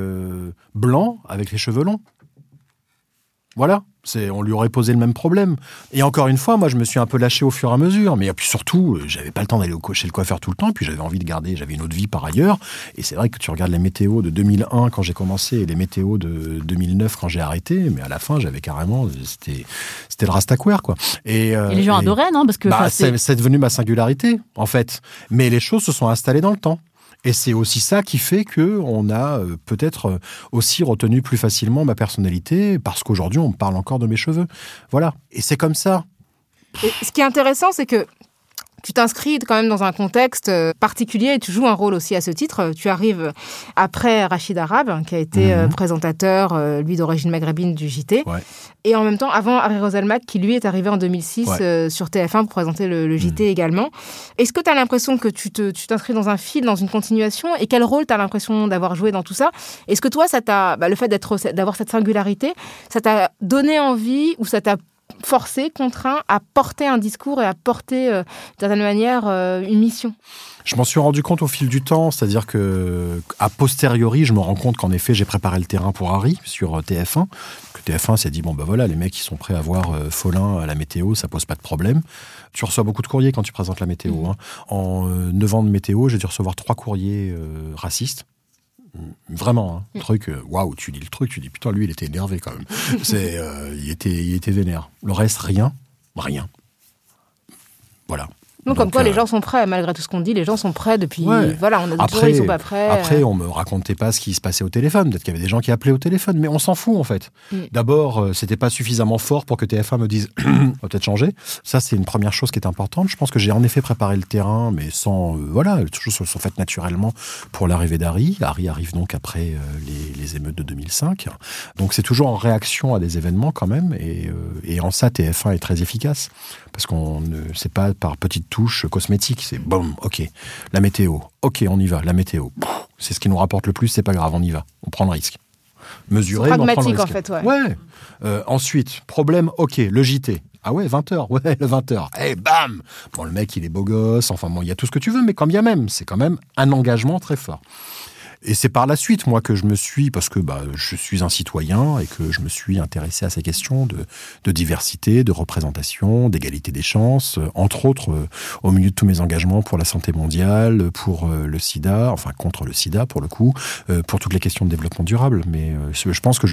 blanc avec les cheveux longs? Voilà. On lui aurait posé le même problème. Et encore une fois, moi, je me suis un peu lâché au fur et à mesure. Mais puis surtout, euh, j'avais pas le temps d'aller au chez le coiffeur tout le temps. Puis j'avais envie de garder, j'avais une autre vie par ailleurs. Et c'est vrai que tu regardes les météos de 2001 quand j'ai commencé et les météos de 2009 quand j'ai arrêté. Mais à la fin, j'avais carrément, c'était, c'était le rastaquaire, quoi. Et, euh, et les gens et- adoraient, non? Parce que bah, enfin, c'est- c'est c'est devenu ma singularité, en fait. Mais les choses se sont installées dans le temps. Et c'est aussi ça qui fait que on a euh, peut-être euh, aussi retenu plus facilement ma personnalité parce qu'aujourd'hui on parle encore de mes cheveux. Voilà. Et c'est comme ça. Et ce qui est intéressant, c'est que tu t'inscris quand même dans un contexte euh, particulier et tu joues un rôle aussi à ce titre. Tu arrives après Rachid Arab, qui a été euh, Mhm. présentateur, euh, lui d'origine maghrébine du JT. Ouais. Et en même temps, avant Harry Roselmack, qui lui est arrivé en 2006 Ouais. euh, sur TF1 pour présenter le, le JT également. Est-ce que tu as l'impression que tu te- tu t'inscris dans un fil, dans une continuation? Et quel rôle tu as l'impression d'avoir joué dans tout ça? Est-ce que toi, ça t'a, bah, le fait d'être, d'avoir cette singularité, ça t'a donné envie ou ça t'a forcé, contraint à porter un discours et à porter, euh, d'une certaine manière, euh, une mission Je m'en suis rendu compte au fil du temps, c'est-à-dire que a posteriori, je me rends compte qu'en effet, j'ai préparé le terrain pour Harry sur euh, TF1. Que TF1 s'est dit bon ben voilà, les mecs ils sont prêts à voir euh, Follin à la météo, ça pose pas de problème. Tu reçois beaucoup de courriers quand tu présentes la météo. hein. En euh, 9 ans de météo, j'ai dû recevoir trois courriers racistes. Vraiment, hein. truc, euh, waouh, tu lis le truc, tu dis putain, lui il était énervé quand même. C'est, euh, il, était, il était vénère. Le reste, rien, rien. Voilà. Donc, comme quoi, les euh, gens sont prêts, malgré tout ce qu'on dit, les gens sont prêts depuis. Ouais. Voilà, on a Après, ils sont pas prêts. après, on me racontait pas ce qui se passait au téléphone. Peut-être qu'il y avait des gens qui appelaient au téléphone, mais on s'en fout en fait. Mm. D'abord, euh, c'était pas suffisamment fort pour que TF1 me dise on va peut-être changer. Ça, c'est une première chose qui est importante. Je pense que j'ai en effet préparé le terrain, mais sans euh, voilà, les choses se sont faites naturellement pour l'arrivée d'Harry. Harry arrive donc après euh, les, les émeutes de 2005. Donc c'est toujours en réaction à des événements quand même, et, et en ça TF1 est très efficace parce qu'on ne c'est pas par petites touches cosmétiques, c'est boum, ok, la météo, ok, on y va, la météo, c'est ce qui nous rapporte le plus, c'est pas grave, on y va, on prend le risque. Mesurer, C'est mais on prend le pragmatique, en fait, ouais. Euh, ensuite, problème, ok, le JT. Ah ouais, 20h, ouais, le 20h. Eh, bam Bon, le mec, il est beau gosse, enfin bon, il y a tout ce que tu veux, mais quand bien même, c'est quand même un engagement très fort. Et c'est par la suite, moi, que je me suis, parce que bah, je suis un citoyen et que je me suis intéressé à ces questions de, de diversité, de représentation, d'égalité des chances, euh, entre autres, euh, au milieu de tous mes engagements pour la santé mondiale, pour euh, le sida, enfin contre le sida pour le coup, euh, pour toutes les questions de développement durable. Mais je pense que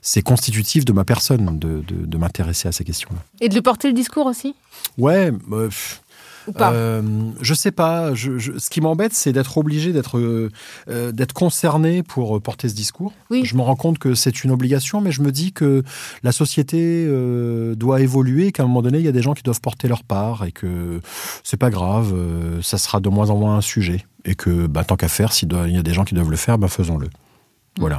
c'est constitutif de ma personne de, de- de m'intéresser à ces questions-là. Et de lui porter le discours aussi? Ouais, pff, Ou pas euh, je sais pas. Je, je- ce qui m'embête, c'est d'être obligé d'être euh, euh, d'être concerné pour porter ce discours. Oui. Je me rends compte que c'est une obligation, mais je me dis que la société euh, doit évoluer, qu'à un moment donné, il y a des gens qui doivent porter leur part et que c'est pas grave, ça sera de moins en moins un sujet. Et que, bah, tant qu'à faire, s'il y a des gens qui doivent le faire, bah, faisons-le. Voilà.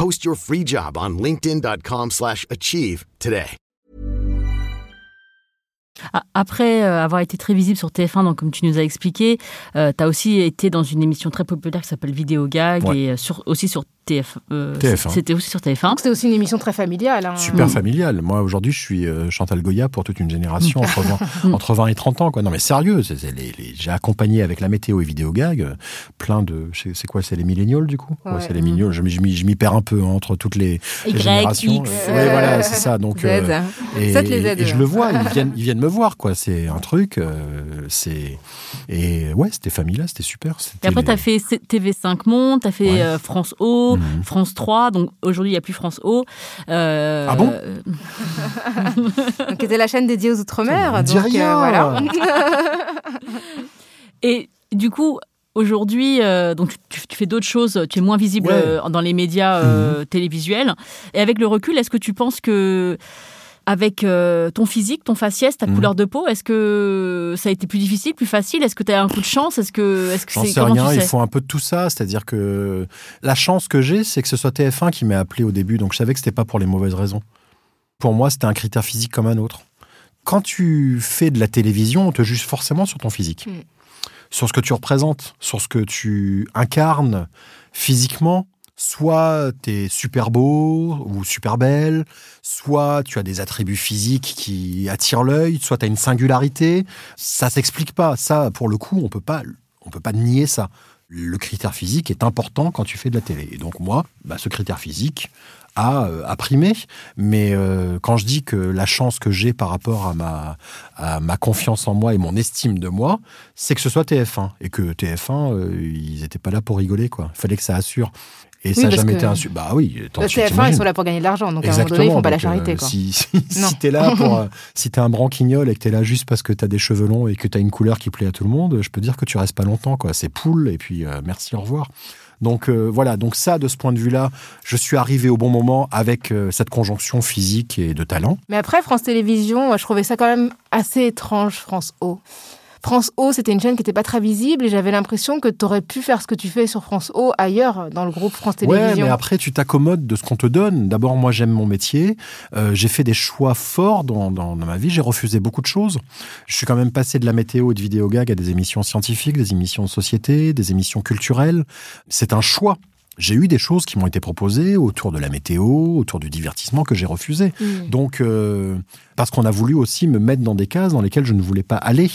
Post your free job on linkedin.com/achieve slash achieve today. Après euh, avoir été très visible sur TF1, donc comme tu nous as expliqué, euh, tu as aussi été dans une émission très populaire qui s'appelle Vidéo Gag Ouais. et euh, sur, aussi sur TF, euh, TF1. C'était aussi sur TF1. Donc c'était aussi une émission très familiale. hein. Super familial. Moi, aujourd'hui, je suis euh, Chantal Goya pour toute une génération entre 20, entre 20 et 30 ans. Quoi. Non, mais sérieux, c'est- c'est les- les- j'ai accompagné avec la météo et vidéo gag euh, plein de. C'est c'est quoi C'est les millénials, du coup? Ouais. C'est les millénials. Je, m'y- je m'y je m'y perds un peu hein, entre toutes les, les Y, générations. X. Euh, ouais, voilà, c'est ça. Donc, Z. euh, et, Faites les Z, et je le vois, ils viennent, ils viennent me voir, quoi. C'est un truc. euh, c'est Et ouais, c'était familial, c'était super. Et après, les- tu as fait C- TV5 Monde, tu as fait Ouais. France O, Mhm. France 3. Donc aujourd'hui, il n'y a plus France O. Euh, Ah bon Donc, qui était la chaîne dédiée aux Outre-mer. Donc, euh, rien. voilà. Et du coup, aujourd'hui, euh, donc tu, tu fais d'autres choses, tu es moins visible Ouais. euh, dans les médias euh, télévisuels. Et avec le recul, est-ce que tu penses que avec euh, ton physique, ton faciès, ta Mhm. couleur de peau, est-ce que ça a été plus difficile, plus facile? Est-ce que tu as un coup de chance? Est-ce que est-ce que c'est sais rien, tu il sais? faut un peu de tout ça. C'est-à-dire que la chance que j'ai, c'est que ce soit TF1 qui m'a appelé au début, donc je savais que c'était pas pour les mauvaises raisons. Pour moi, c'était un critère physique comme un autre. Quand tu fais de la télévision, on te juge forcément sur ton physique, Mm. sur ce que tu représentes, sur ce que tu incarnes physiquement. Soit tu es super beau ou super belle, soit tu as des attributs physiques qui attirent l'œil, soit tu as une singularité. Ça s'explique pas. Ça, pour le coup, on peut pas, on peut pas nier ça. Le critère physique est important quand tu fais de la télé. Et donc moi, bah, ce critère physique a, euh, primé. Mais euh, quand je dis que la chance que j'ai par rapport à ma, à ma confiance en moi et mon estime de moi, c'est que ce soit TF1. Et que TF1, euh, ils n'étaient pas là pour rigoler. Il fallait que ça assure. Et ça n'a jamais été un su- Bah oui, tant Le tu TF1, t'imagines. ils sont là pour gagner de l'argent, donc à un moment donné, ils font pas la donc, euh, charité. quoi. si si, si t'es là pour, euh, si t'es un branquignol et que t'es là juste parce que t'as des cheveux longs et que t'as une couleur qui plaît à tout le monde, je peux dire que tu restes pas longtemps, quoi. C'est poule et puis euh, merci, au revoir. Donc euh, voilà, donc ça, de ce point de vue-là, je suis arrivé au bon moment avec euh, cette conjonction physique et de talent. Mais après, France Télévisions, je trouvais ça quand même assez étrange, France O. France O, c'était une chaîne qui n'était pas très visible et j'avais l'impression que tu aurais pu faire ce que tu fais sur France O ailleurs, dans le groupe France Ouais, Télévisions. mais après, tu t'accommodes de ce qu'on te donne. D'abord, moi, j'aime mon métier. Euh, j'ai fait des choix forts dans, dans, dans ma vie. J'ai refusé beaucoup de choses. Je suis quand même passé de la météo et de vidéo gag à des émissions scientifiques, des émissions de société, des émissions culturelles. C'est un choix. J'ai eu des choses qui m'ont été proposées autour de la météo, autour du divertissement que j'ai refusé. Mm. Donc, euh, parce qu'on a voulu aussi me mettre dans des cases dans lesquelles je ne voulais pas aller.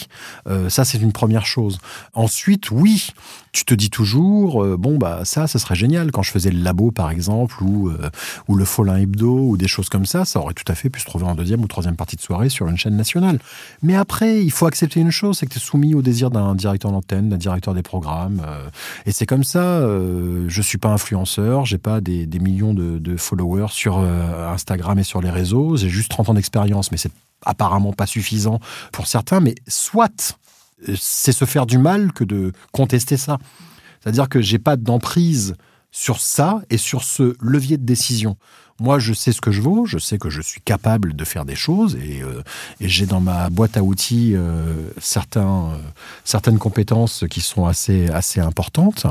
Euh, ça, c'est une première chose. Ensuite, oui, tu te dis toujours, euh, bon, bah ça, ça serait génial. Quand je faisais le labo, par exemple, ou, euh, ou le Folin Hebdo, ou des choses comme ça, ça aurait tout à fait pu se trouver en deuxième ou troisième partie de soirée sur une chaîne nationale. Mais après, il faut accepter une chose, c'est que tu es soumis au désir d'un directeur d'antenne, d'un directeur des programmes. et c'est comme ça, je suis pas influenceur, j'ai pas des, millions de, followers sur Instagram et sur les réseaux, j'ai juste 30 ans d'expérience, mais c'est apparemment pas suffisant pour certains, mais soit euh, c'est se faire du mal que de contester ça. C'est-à-dire que j'ai pas d'emprise sur ça et sur ce levier de décision. Moi, je sais ce que je vaux, je sais que je suis capable de faire des choses et, euh, j'ai dans ma boîte à outils euh, certains, certaines compétences qui sont assez, assez importantes.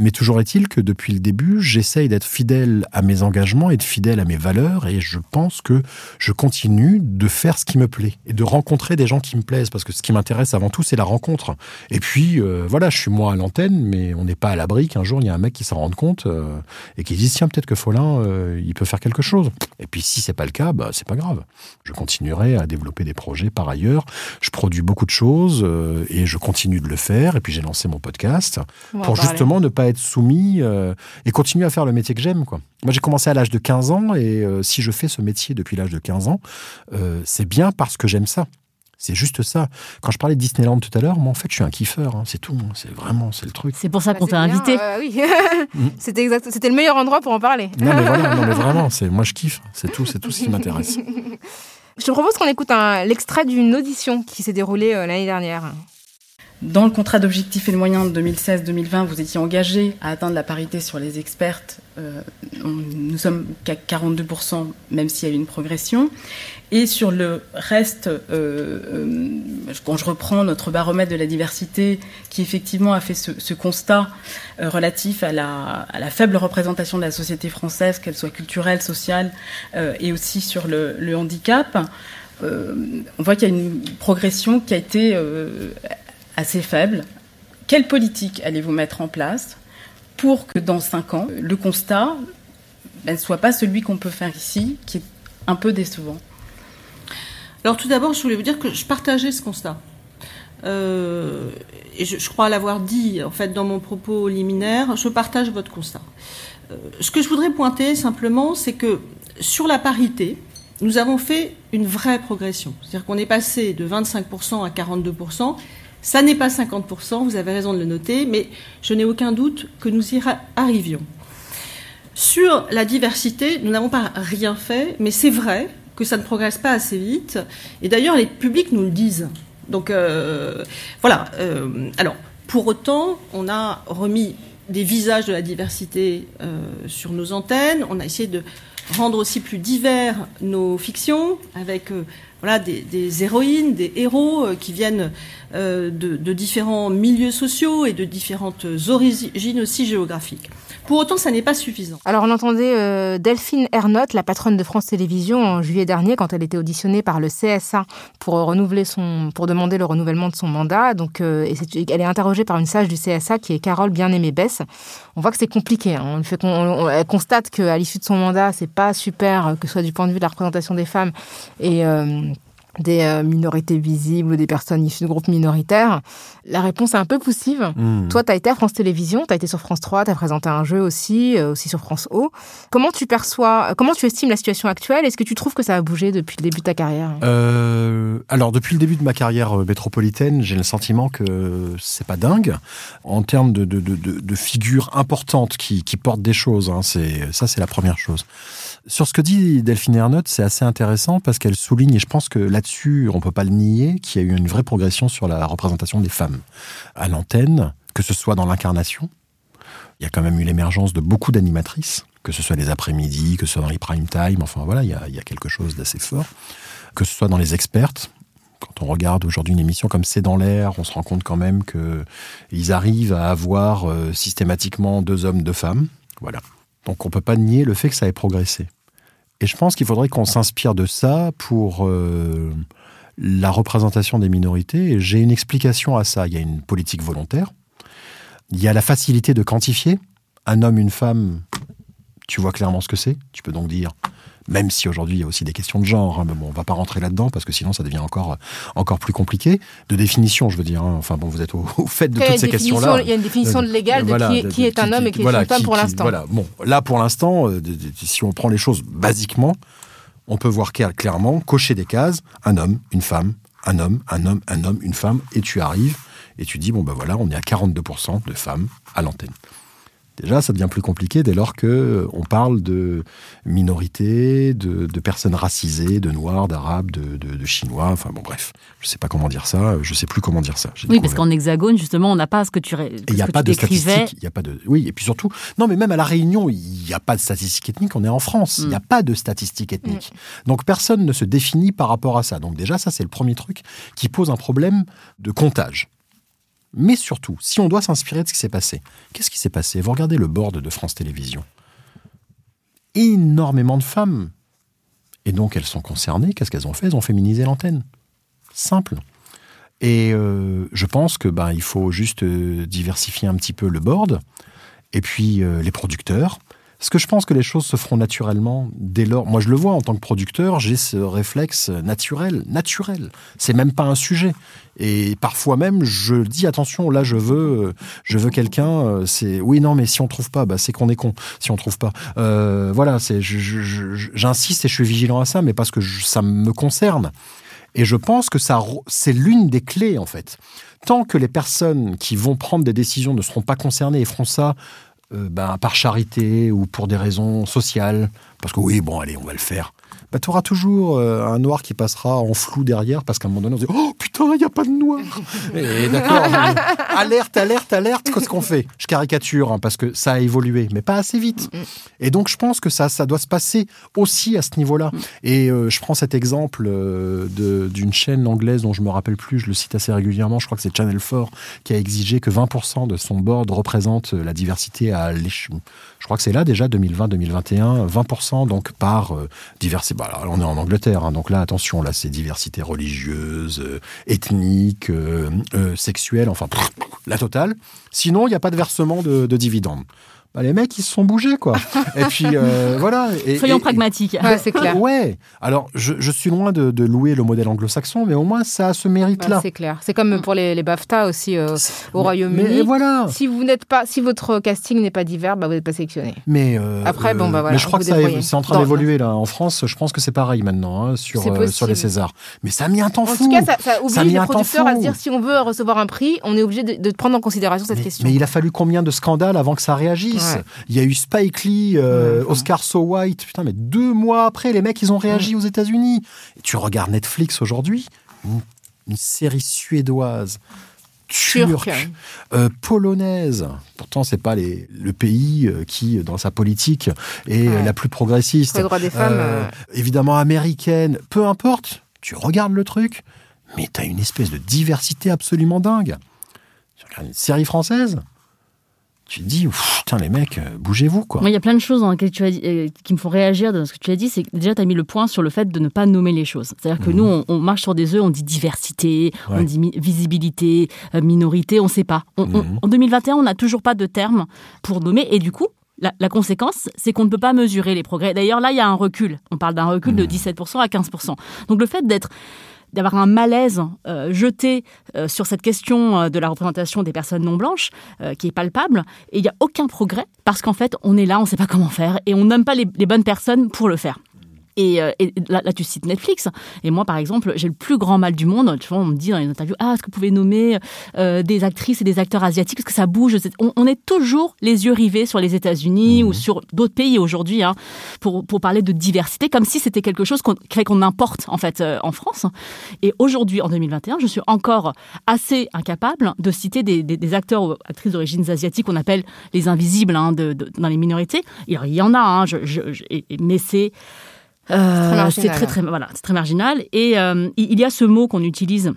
Mais toujours est-il que depuis le début, j'essaye d'être fidèle à mes engagements et de fidèle à mes valeurs et je pense que je continue de faire ce qui me plaît et de rencontrer des gens qui me plaisent parce que ce qui m'intéresse avant tout, c'est la rencontre. Et puis, euh, voilà, je suis moi à l'antenne, mais on n'est pas à l'abri qu'un jour, il y a un mec qui s'en rende compte euh, et qui dise, tiens, peut-être que Folin, euh, il peut faire quelque chose. Et puis, si c'est pas le cas, bah, c'est pas grave. Je continuerai à développer des projets par ailleurs. Je produis beaucoup de choses et je continue de le faire. Et puis, j'ai lancé mon podcast pour parler. justement ne pas être soumis euh, et continuer à faire le métier que j'aime. Quoi. Moi, j'ai commencé à l'âge de 15 ans et euh, si je fais ce métier depuis l'âge de 15 ans, euh, c'est bien parce que j'aime ça. C'est juste ça. Quand je parlais de Disneyland tout à l'heure, moi, en fait, je suis un kiffeur. hein, c'est tout. C'est vraiment, c'est le truc. C'est pour ça Bah, qu'on t'a invité. euh, oui. Mm. C'était exact. C'était le meilleur endroit pour en parler. Non, mais voilà, non, mais vraiment, c'est, moi, je kiffe. C'est tout, c'est tout ce qui m'intéresse. Je te propose qu'on écoute un- l'extrait d'une audition qui s'est déroulée euh, l'année dernière. Dans le contrat d'objectifs et de moyens de 2016-2020, vous étiez engagé à atteindre la parité sur les expertes. Euh, nous sommes qu'à 42%, même s'il y a eu une progression. Et sur le reste, euh, euh, quand je reprends notre baromètre de la diversité, qui effectivement a fait ce, constat relatif à la, faible représentation de la société française, qu'elle soit culturelle, sociale, et aussi sur le, handicap, on voit qu'il y a une progression qui a été assez faible. Quelle politique allez-vous mettre en place pour que dans cinq ans, le constat ben, ne soit pas celui qu'on peut faire ici, qui est un peu décevant? Alors tout d'abord, je voulais vous dire que je partageais ce constat. Euh, et je, crois l'avoir dit en fait dans mon propos liminaire, je partage votre constat. Euh, ce que je voudrais pointer simplement, c'est que sur la parité, nous avons fait une vraie progression. C'est-à-dire qu'on est passé de 25% à 42%. Ça n'est pas 50%, vous avez raison de le noter, mais je n'ai aucun doute que nous y arrivions. Sur la diversité, nous n'avons pas rien fait, mais c'est vrai que ça ne progresse pas assez vite. Et d'ailleurs, les publics nous le disent. Donc euh, voilà. euh, alors, pour autant, on a remis des visages de la diversité euh, sur nos antennes. On a essayé de rendre aussi plus divers nos fictions avec voilà des, héroïnes, des héros euh, qui viennent euh, de, différents milieux sociaux et de différentes origines aussi géographiques. Pour autant, ça n'est pas suffisant. Alors on entendait euh, Delphine Ernotte, la patronne de France Télévisions, en juillet dernier, quand elle était auditionnée par le CSA pour demander le renouvellement de son mandat. Donc, elle est interrogée par une sage du CSA qui est Carole Bien-Aimée Bess. On voit que c'est compliqué. hein. On elle constate qu'à l'issue de son mandat, c'est pas super, que ce soit du point de vue de la représentation des femmes et des euh, minorités visibles ou des personnes issues de groupes minoritaires La réponse est un peu poussive. Hmm. Toi, tu as été à France Télévisions, tu as été sur France 3, tu as présenté un jeu aussi, euh, aussi sur France O. Comment tu perçois, comment tu estimes la situation actuelle? Est-ce que tu trouves que ça a bougé depuis le début de ta carrière? Euh, alors, depuis le début de ma carrière euh, métropolitaine, j'ai le sentiment que c'est pas dingue. En termes de, de, de, figures importantes qui, qui portent des choses, hein, ça, c'est la première chose. Sur ce que dit Delphine Ernotte, c'est assez intéressant parce qu'elle souligne, et je pense que là-dessus, on peut pas le nier, qu'il y a eu une vraie progression sur la représentation des femmes à l'antenne, que ce soit dans l'incarnation. Il y a quand même eu l'émergence de beaucoup d'animatrices, que ce soit les après-midi, que ce soit dans les prime time, enfin voilà, il y a, quelque chose d'assez fort. Que ce soit dans les expertes, quand on regarde aujourd'hui une émission comme C'est dans l'air, on se rend compte quand même que ils arrivent à avoir euh, systématiquement deux hommes, deux femmes. Voilà. Donc on peut pas nier le fait que ça ait progressé. Et je pense qu'il faudrait qu'on s'inspire de ça pour euh, la représentation des minorités. Et j'ai une explication à ça. Il y a une politique volontaire. Il y a la facilité de quantifier. Un homme, une femme, tu vois clairement ce que c'est. Tu peux donc dire, même si aujourd'hui il y a aussi des questions de genre, hein, mais bon, on va pas rentrer là-dedans parce que sinon ça devient encore, encore plus compliqué. De définition, je veux dire. hein. Enfin bon, vous êtes au, au fait de toutes ces questions-là. Il y a une définition légale de Voilà, qui est, de- qui est un homme et qui est une femme qui- pour l'instant. Voilà. Bon, là pour l'instant, euh, si on prend les choses basiquement, on peut voir clair- clairement cocher des cases un homme, une femme, un homme, un homme, un homme, une femme, et tu arrives et tu dis bon ben voilà, on est à 42% de femmes à l'antenne. Déjà, ça devient plus compliqué dès lors que euh, on parle de minorités, de, de personnes racisées, de noirs, d'arabes, de, de- de chinois. Enfin bon, bref, je sais pas comment dire ça. Je sais plus comment dire ça. Oui, parce qu'en hexagone, justement, on n'a pas ce que tu, il n'y a pas de statistiques. Il y a pas de. Oui, et puis surtout, non, mais même à la Réunion, il n'y a pas de statistiques ethniques. On est en France. Il n'y a pas de statistiques ethniques. Donc personne ne se définit par rapport à ça. Donc déjà, ça c'est le premier truc qui pose un problème de comptage. Mais surtout, si on doit s'inspirer de ce qui s'est passé, qu'est-ce qui s'est passé? Vous regardez le board de France Télévisions. Énormément de femmes. Et donc elles sont concernées. Qu'est-ce qu'elles ont fait? Elles ont féminisé l'antenne. Simple. Et euh, je pense que ben il faut juste euh, diversifier un petit peu le board et puis euh, les producteurs. Parce que je pense que les choses se feront naturellement dès lors. Moi, je le vois en tant que producteur, j'ai ce réflexe naturel, naturel. C'est même pas un sujet. Et parfois même, je dis attention, là, je veux, je veux quelqu'un. euh, C'est oui, non, mais si on trouve pas, bah, c'est qu'on est con. Si on trouve pas, Euh, voilà, j'insiste et je suis vigilant à ça, mais parce que ça me concerne. Et je pense que ça, c'est l'une des clés, en fait. Tant que les personnes qui vont prendre des décisions ne seront pas concernées et feront ça euh, ben, par charité ou pour des raisons sociales, parce que oui, bon, allez, on va le faire. Bah, tu auras toujours euh, un noir qui passera en flou derrière parce qu'à un moment donné, on se dit Oh putain, il n'y a pas de noir Et D'accord, mais alerte, alerte, alerte, qu'est-ce qu'on fait? Je caricature hein, parce que ça a évolué, mais pas assez vite. Et donc, je pense que ça, ça doit se passer aussi à ce niveau-là. Et euh, je prends cet exemple euh, de- d'une chaîne anglaise dont je me rappelle plus, je le cite assez régulièrement, je crois que c'est Channel 4 qui a exigé que 20% de son board représente la diversité à l'échelon. Je crois que c'est là déjà 2020-2021, 20% donc par euh, diversité. Bah, on est en Angleterre, hein, donc là attention, là c'est diversité religieuse, euh, ethnique, euh, euh, sexuelle, enfin la totale. Sinon, il n'y a pas de versement de, de dividendes. Bah, les mecs, ils se sont bougés, quoi. et puis, euh, voilà. Et, Soyons et- pragmatiques. Ouais, c'est clair. Ouais. Alors, je, je suis loin de, de louer le modèle anglo-saxon, mais au moins, ça a ce Ouais, mérite-là. c'est clair. C'est comme pour les, les BAFTA aussi euh, au Royaume-Uni. Mais voilà. Si vous n'êtes pas, si votre casting n'est pas divers, bah, vous n'êtes pas sélectionné. Mais euh, Après, bon, bah, voilà, mais je crois que ça c'est en train Dans- d'évoluer là en France. Je pense que c'est pareil maintenant hein, sur euh, sur les. Césars. Mais ça a mis un temps En fou. tout cas, ça, ça Ça a oblige mis les un temps producteurs à se dire si on veut recevoir un prix, on est obligé de, de prendre en considération cette mais, question. mais il a fallu combien de scandales avant que ça réagisse? Ouais. Il y a eu Spike Lee, euh, Ouais. Oscar So White. Putain, mais deux mois après, les mecs, ils ont réagi aux États-Unis. Et tu regardes Netflix aujourd'hui, une, une série suédoise. Turque, euh, polonaise. Pourtant, c'est pas les, le pays euh, qui, dans sa politique, est Ouais. la plus progressiste. Les droits des femmes, Euh, euh, Évidemment américaine. Peu importe. Tu regardes le truc, mais t'as une espèce de diversité absolument dingue. Tu regardes une série française, tu te dis, putain, les mecs, euh, bougez-vous, quoi. Moi, il y a plein de choses dans lesquelles tu as dit- euh, qui me font réagir dans ce que tu as dit. C'est que déjà, tu as mis le point sur le fait de ne pas nommer les choses. C'est-à-dire que nous, on, on marche sur des œufs, on dit diversité, on Mhm. Dit visibilité, euh, minorité, on ne sait pas. On- on- Mhm. en 2021, on n'a toujours pas de terme pour nommer. Et du coup, la, la conséquence, c'est qu'on ne peut pas mesurer les progrès. D'ailleurs, là, il y a un recul. On parle d'un recul de Mhm. 17% à 15%. Donc, le fait d'être d'avoir un malaise euh, jeté euh, sur cette question de la représentation des personnes non blanches, qui est palpable, et il n'y a aucun progrès, parce qu'en fait, on est là, on ne sait pas comment faire, et on nomme pas les bonnes personnes pour le faire. Et, euh, là, tu cites Netflix. Et moi, par exemple, j'ai le plus grand mal du monde. Tu vois, on me dit dans les interviews, ah, est-ce que vous pouvez nommer euh, des actrices et des acteurs asiatiques Parce que ça bouge? On, est toujours les yeux rivés sur les États-Unis ou mhm. sur d'autres pays aujourd'hui hein, pour, pour parler de diversité, comme si c'était quelque chose qu'on qu'on importe en fait euh, en France. Et aujourd'hui, en 2021, je suis encore assez incapable de citer des, des, acteurs ou actrices d'origine asiatique qu'on appelle les invisibles hein, de, dans les minorités. il y en a, hein, je, je, mais c'est c'est très, très, voilà, c'est très marginal. Et euh, il y a ce mot qu'on utilise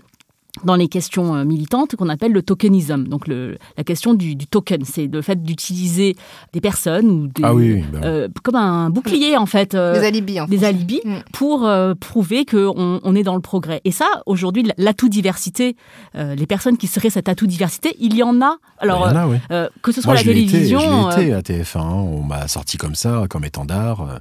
dans les questions euh, militantes qu'on appelle le tokenisme. Donc le, la question du, token, c'est le fait d'utiliser des personnes ou des, ah oui, bah euh, comme un bouclier en fait, des alibis, en des alibis mm. pour prouver qu'on on est dans le progrès. Et ça, aujourd'hui, l'atout diversité, les personnes qui seraient cet atout diversité, il y en a. Alors bah, oui. que ce soit la télévision, été, été à TF1, on m'a sorti comme ça, comme étendard.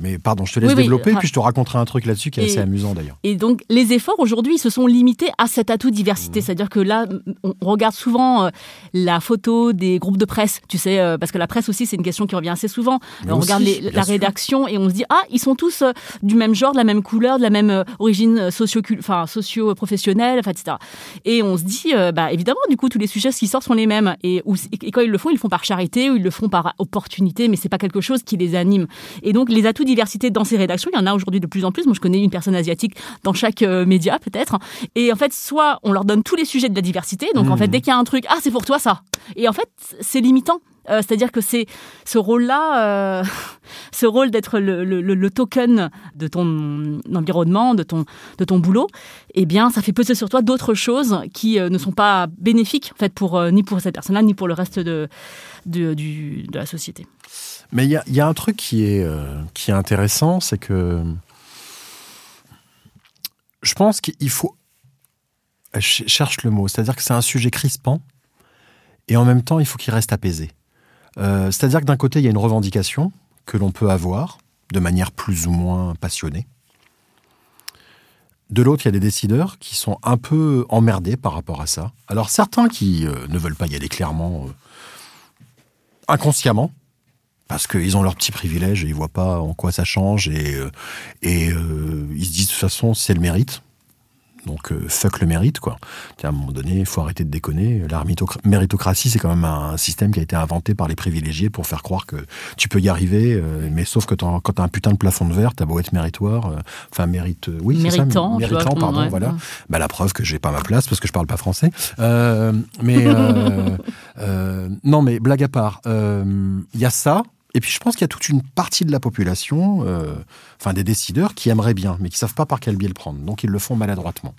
Mais pardon, je te laisse développer, puis je te raconterai un truc là-dessus qui est assez amusant d'ailleurs. Et donc, les efforts aujourd'hui se sont limités à cet atout diversité. Mmh. C'est-à-dire que là, on regarde souvent euh, la photo des groupes de presse, tu sais, euh, parce que la presse aussi, c'est une question qui revient assez souvent. on regarde la rédaction et on se dit, ah, ils sont tous euh, du même genre, de la même couleur, de la même origine socio, enfin, socio-professionnelle, etc. Et on se dit, bah, évidemment, du coup, tous les sujets qui sortent sont les mêmes. Et, et, quand ils le font, ils le font par charité ou ils le font par opportunité, mais c'est pas quelque chose qui les anime. Et donc, les atouts diversité dans ces rédactions. Il y en a aujourd'hui de plus en plus. Moi, je connais une personne asiatique dans chaque euh, média, peut-être. Et en fait, soit on leur donne tous les sujets de la diversité. Donc, en fait, mmh. dès qu'il y a un truc, ah, c'est pour toi ça. Et en fait, c'est limitant. Euh, c'est-à-dire que c'est ce rôle-là, euh, ce rôle d'être le, token de ton environnement, de ton, de ton boulot, eh bien, ça fait peser sur toi d'autres choses qui ne sont pas bénéfiques, en fait, pour, ni pour cette personne-là, ni pour le reste de, de, du, de la société. Mais il y a, un truc qui est, euh, qui est intéressant, c'est que je pense qu'il faut. Je cherche le mot, c'est-à-dire que c'est un sujet crispant et en même temps, il faut qu'il reste apaisé. Euh, c'est-à-dire que d'un côté, il y a une revendication que l'on peut avoir de manière plus ou moins passionnée. De l'autre, il y a des décideurs qui sont un peu emmerdés par rapport à ça. Alors certains qui euh, ne veulent pas y aller clairement, inconsciemment, parce qu'ils ont leurs petits privilèges et ils voient pas en quoi ça change et, euh, et euh, ils se disent de toute façon c'est le mérite. Donc euh, fuck le mérite quoi. à un moment donné, il faut arrêter de déconner. La méritocratie, c'est quand même un système qui a été inventé par les privilégiés pour faire croire que tu peux y arriver, mais sauf que quand t'as un putain de plafond de verre, t'as beau être méritoire, enfin mérite, oui, méritant, ça, méritant, pardon, voilà. Bah, la preuve que j'ai pas ma place parce que je parle pas français. mais non, mais blague à part, il y a ça. Et puis je pense qu'il y a toute une partie de la population, euh, enfin des décideurs, qui aimeraient bien, mais qui savent pas par quel biais le prendre. Donc ils le font maladroitement.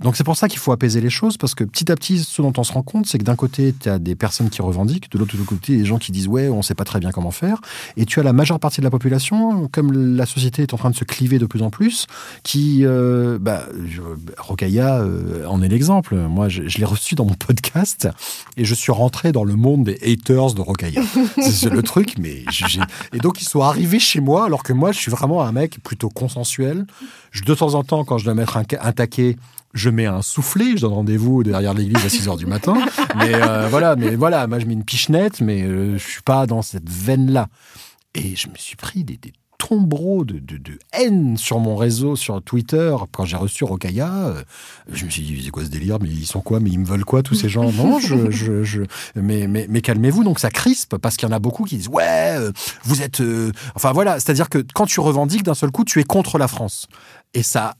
Donc c'est pour ça qu'il faut apaiser les choses, parce que petit à petit, ce dont on se rend compte, c'est que d'un côté, tu as des personnes qui revendiquent, de l'autre côté, des gens qui disent ouais, on sait pas très bien comment faire, et tu as la majeure partie de la population, comme la société est en train de se cliver de plus en plus, qui, euh, bah, Rokaya euh, en est l'exemple. Moi, je, l'ai reçu dans mon podcast, et je suis rentré dans le monde des haters de Rokaya. c'est le truc, mais et donc ils sont arrivés chez moi, alors que moi, je suis vraiment un mec plutôt consensuel. Je, de temps en temps, quand je dois mettre un, un taquet, je mets un soufflet, je donne rendez-vous derrière l'église à 6 heures du matin. Mais euh, voilà, mais voilà, moi je mets une pichenette, mais euh, je suis pas dans cette veine-là. Et je me suis pris des, tombereaux de, de, haine sur mon réseau, sur Twitter, quand j'ai reçu Rokaya. Euh, je me suis dit, c'est quoi ce délire? Mais ils sont quoi? Mais ils me veulent quoi, tous ces gens? Non, je, je, je, mais, mais, mais calmez-vous. Donc ça crispe, parce qu'il y en a beaucoup qui disent, ouais, vous êtes... Enfin voilà, c'est-à-dire que quand tu revendiques d'un seul coup, tu es contre la France. Et ça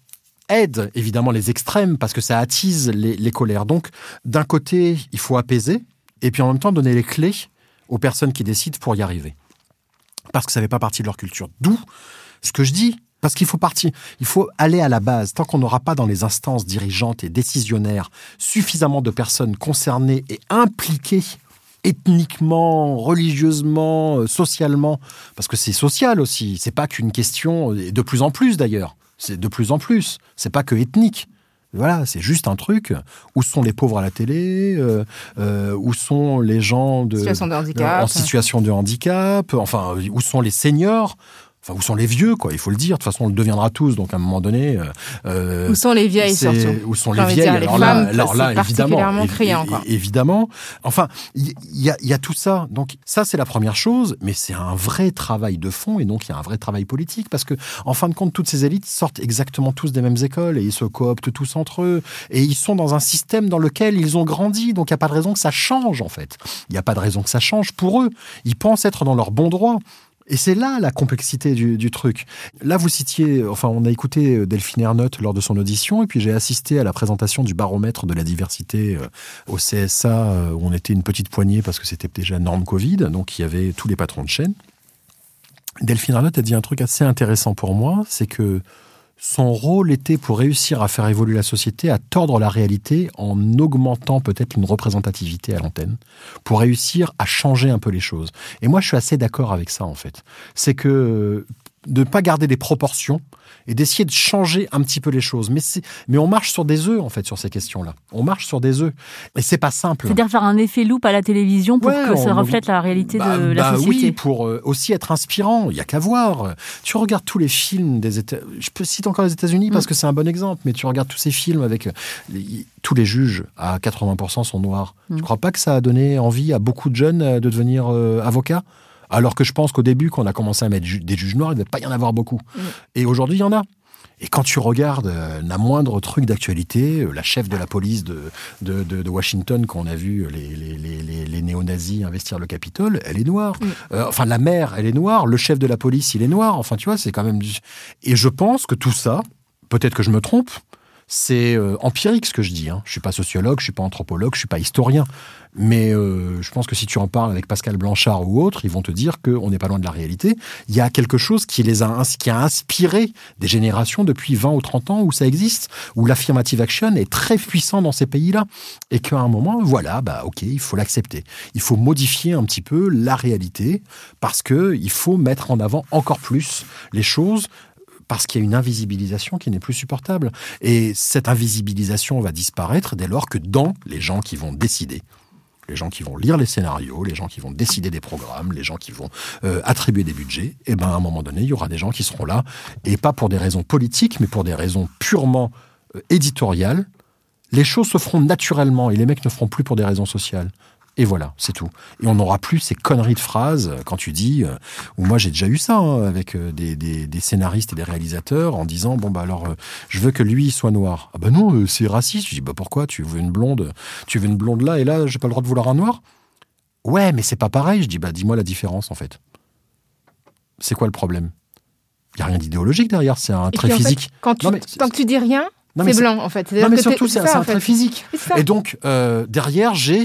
aide évidemment les extrêmes parce que ça attise les, colères. Donc, d'un côté, il faut apaiser et puis en même temps donner les clés aux personnes qui décident pour y arriver. Parce que ça ne fait pas partie de leur culture. D'où ce que je dis. Parce qu'il faut partir, il faut aller à la base. Tant qu'on n'aura pas dans les instances dirigeantes et décisionnaires suffisamment de personnes concernées et impliquées ethniquement, religieusement, euh, socialement, parce que c'est social aussi. C'est pas qu'une question, et de plus en plus d'ailleurs. C'est de plus en plus. C'est pas que ethnique. Voilà, c'est juste un truc. Où sont les pauvres à la télé euh, euh, Où sont les gens de, situation de handicap. en situation de handicap Enfin, où sont les seniors Enfin, où sont les vieux, quoi Il faut le dire. De toute façon, on le deviendra tous. Donc, à un moment donné, euh, où sont les vieilles surtout Où sont les vieilles dire, les Alors femmes, là, alors là, évidemment, criant, quoi. évidemment. Enfin, il y, a- il y a tout ça. Donc, ça, c'est la première chose. Mais c'est un vrai travail de fond, et donc il y a un vrai travail politique, parce que, en fin de compte, toutes ces élites sortent exactement tous des mêmes écoles et ils se cooptent tous entre eux, et ils sont dans un système dans lequel ils ont grandi. Donc, il n'y a pas de raison que ça change, en fait. Il n'y a pas de raison que ça change pour eux. Ils pensent être dans leur bon droit. Et c'est là la complexité du, truc. Là, vous citiez, enfin, on a écouté Delphine Ernotte lors de son audition, et puis j'ai assisté à la présentation du baromètre de la diversité euh, au CSA, euh, où on était une petite poignée parce que c'était déjà norme Covid, donc il y avait tous les patrons de chaîne. Delphine Ernotte a dit un truc assez intéressant pour moi, c'est que son rôle était pour réussir à faire évoluer la société, à tordre la réalité en augmentant peut-être une représentativité à l'antenne, pour réussir à changer un peu les choses. Et moi, je suis assez d'accord avec ça, en fait. C'est que de ne pas garder des proportions et d'essayer de changer un petit peu les choses. Mais, mais on marche sur des œufs, en fait, sur ces questions-là. On marche sur des œufs. Et c'est pas simple. C'est-à-dire faire un effet loupe à la télévision pour Ouais, que ça on- reflète la réalité Bah- de la bah société. oui, pour euh, aussi être inspirant. Il y a qu'à voir. Tu regardes tous les films des États. Je peux citer encore les États-Unis Mm. parce que c'est un bon exemple. Mais tu regardes tous ces films avec euh, les- tous les juges à 80% sont noirs. Mm. Tu crois pas que ça a donné envie à beaucoup de jeunes euh, de devenir euh, avocats? Alors que je pense qu'au début, quand on a commencé à mettre ju- des juges noirs, il ne devait pas y en avoir beaucoup. Mm. Et aujourd'hui, il y en a. Et quand tu regardes euh, la moindre truc d'actualité, euh, la chef de la police de, de, de- de Washington, qu'on a vu euh, les, les, les, les- les néo-nazis investir le Capitole, elle est noire. Euh, enfin, la mère, elle est noire. Le chef de la police, il est noir. Enfin, tu vois, c'est quand même... Et je pense que tout ça, peut-être que je me trompe, c'est euh, empirique ce que je dis. Hein. Je suis pas sociologue, je suis pas anthropologue, je suis pas historien. Mais euh, je pense que si tu en parles avec Pascal Blanchard ou autres, ils vont te dire qu'on n'est pas loin de la réalité. Il y a quelque chose qui les a, qui a inspiré des générations depuis 20 ou 30 ans où ça existe, où l'affirmative action est très puissant dans ces pays-là. Et qu'à un moment, voilà, bah ok, il faut l'accepter. Il faut modifier un petit peu la réalité parce que il faut mettre en avant encore plus les choses parce qu'il y a une invisibilisation qui n'est plus supportable. Et cette invisibilisation va disparaître dès lors que dans les gens qui vont décider, les gens qui vont lire les scénarios, les gens qui vont décider des programmes, les gens qui vont euh, attribuer des budgets, et ben à un moment donné, il y aura des gens qui seront là, et pas pour des raisons politiques, mais pour des raisons purement euh, éditoriales. Les choses se feront naturellement, et les mecs ne feront plus pour des raisons sociales. Et voilà, c'est tout. Et on n'aura plus ces conneries de phrases euh, quand tu dis, euh, ou moi j'ai déjà eu ça hein, avec euh, des, des- des scénaristes et des réalisateurs en disant bon bah alors euh, je veux que lui soit noir. Ah bah non, euh, c'est raciste. Je dis bah pourquoi? Tu veux une blonde, tu veux une blonde là et là j'ai pas le droit de vouloir un noir? Ouais, mais c'est pas pareil. Je dis bah dis-moi la différence en fait. C'est quoi le problème? Il y a rien d'idéologique derrière, c'est un Et trait fait, physique. quand tu, Non, mais- tant que tu dis rien, c'est blanc en fait. Non mais surtout c'est ça, c'est en un fait. trait physique. Et donc, derrière, j'ai.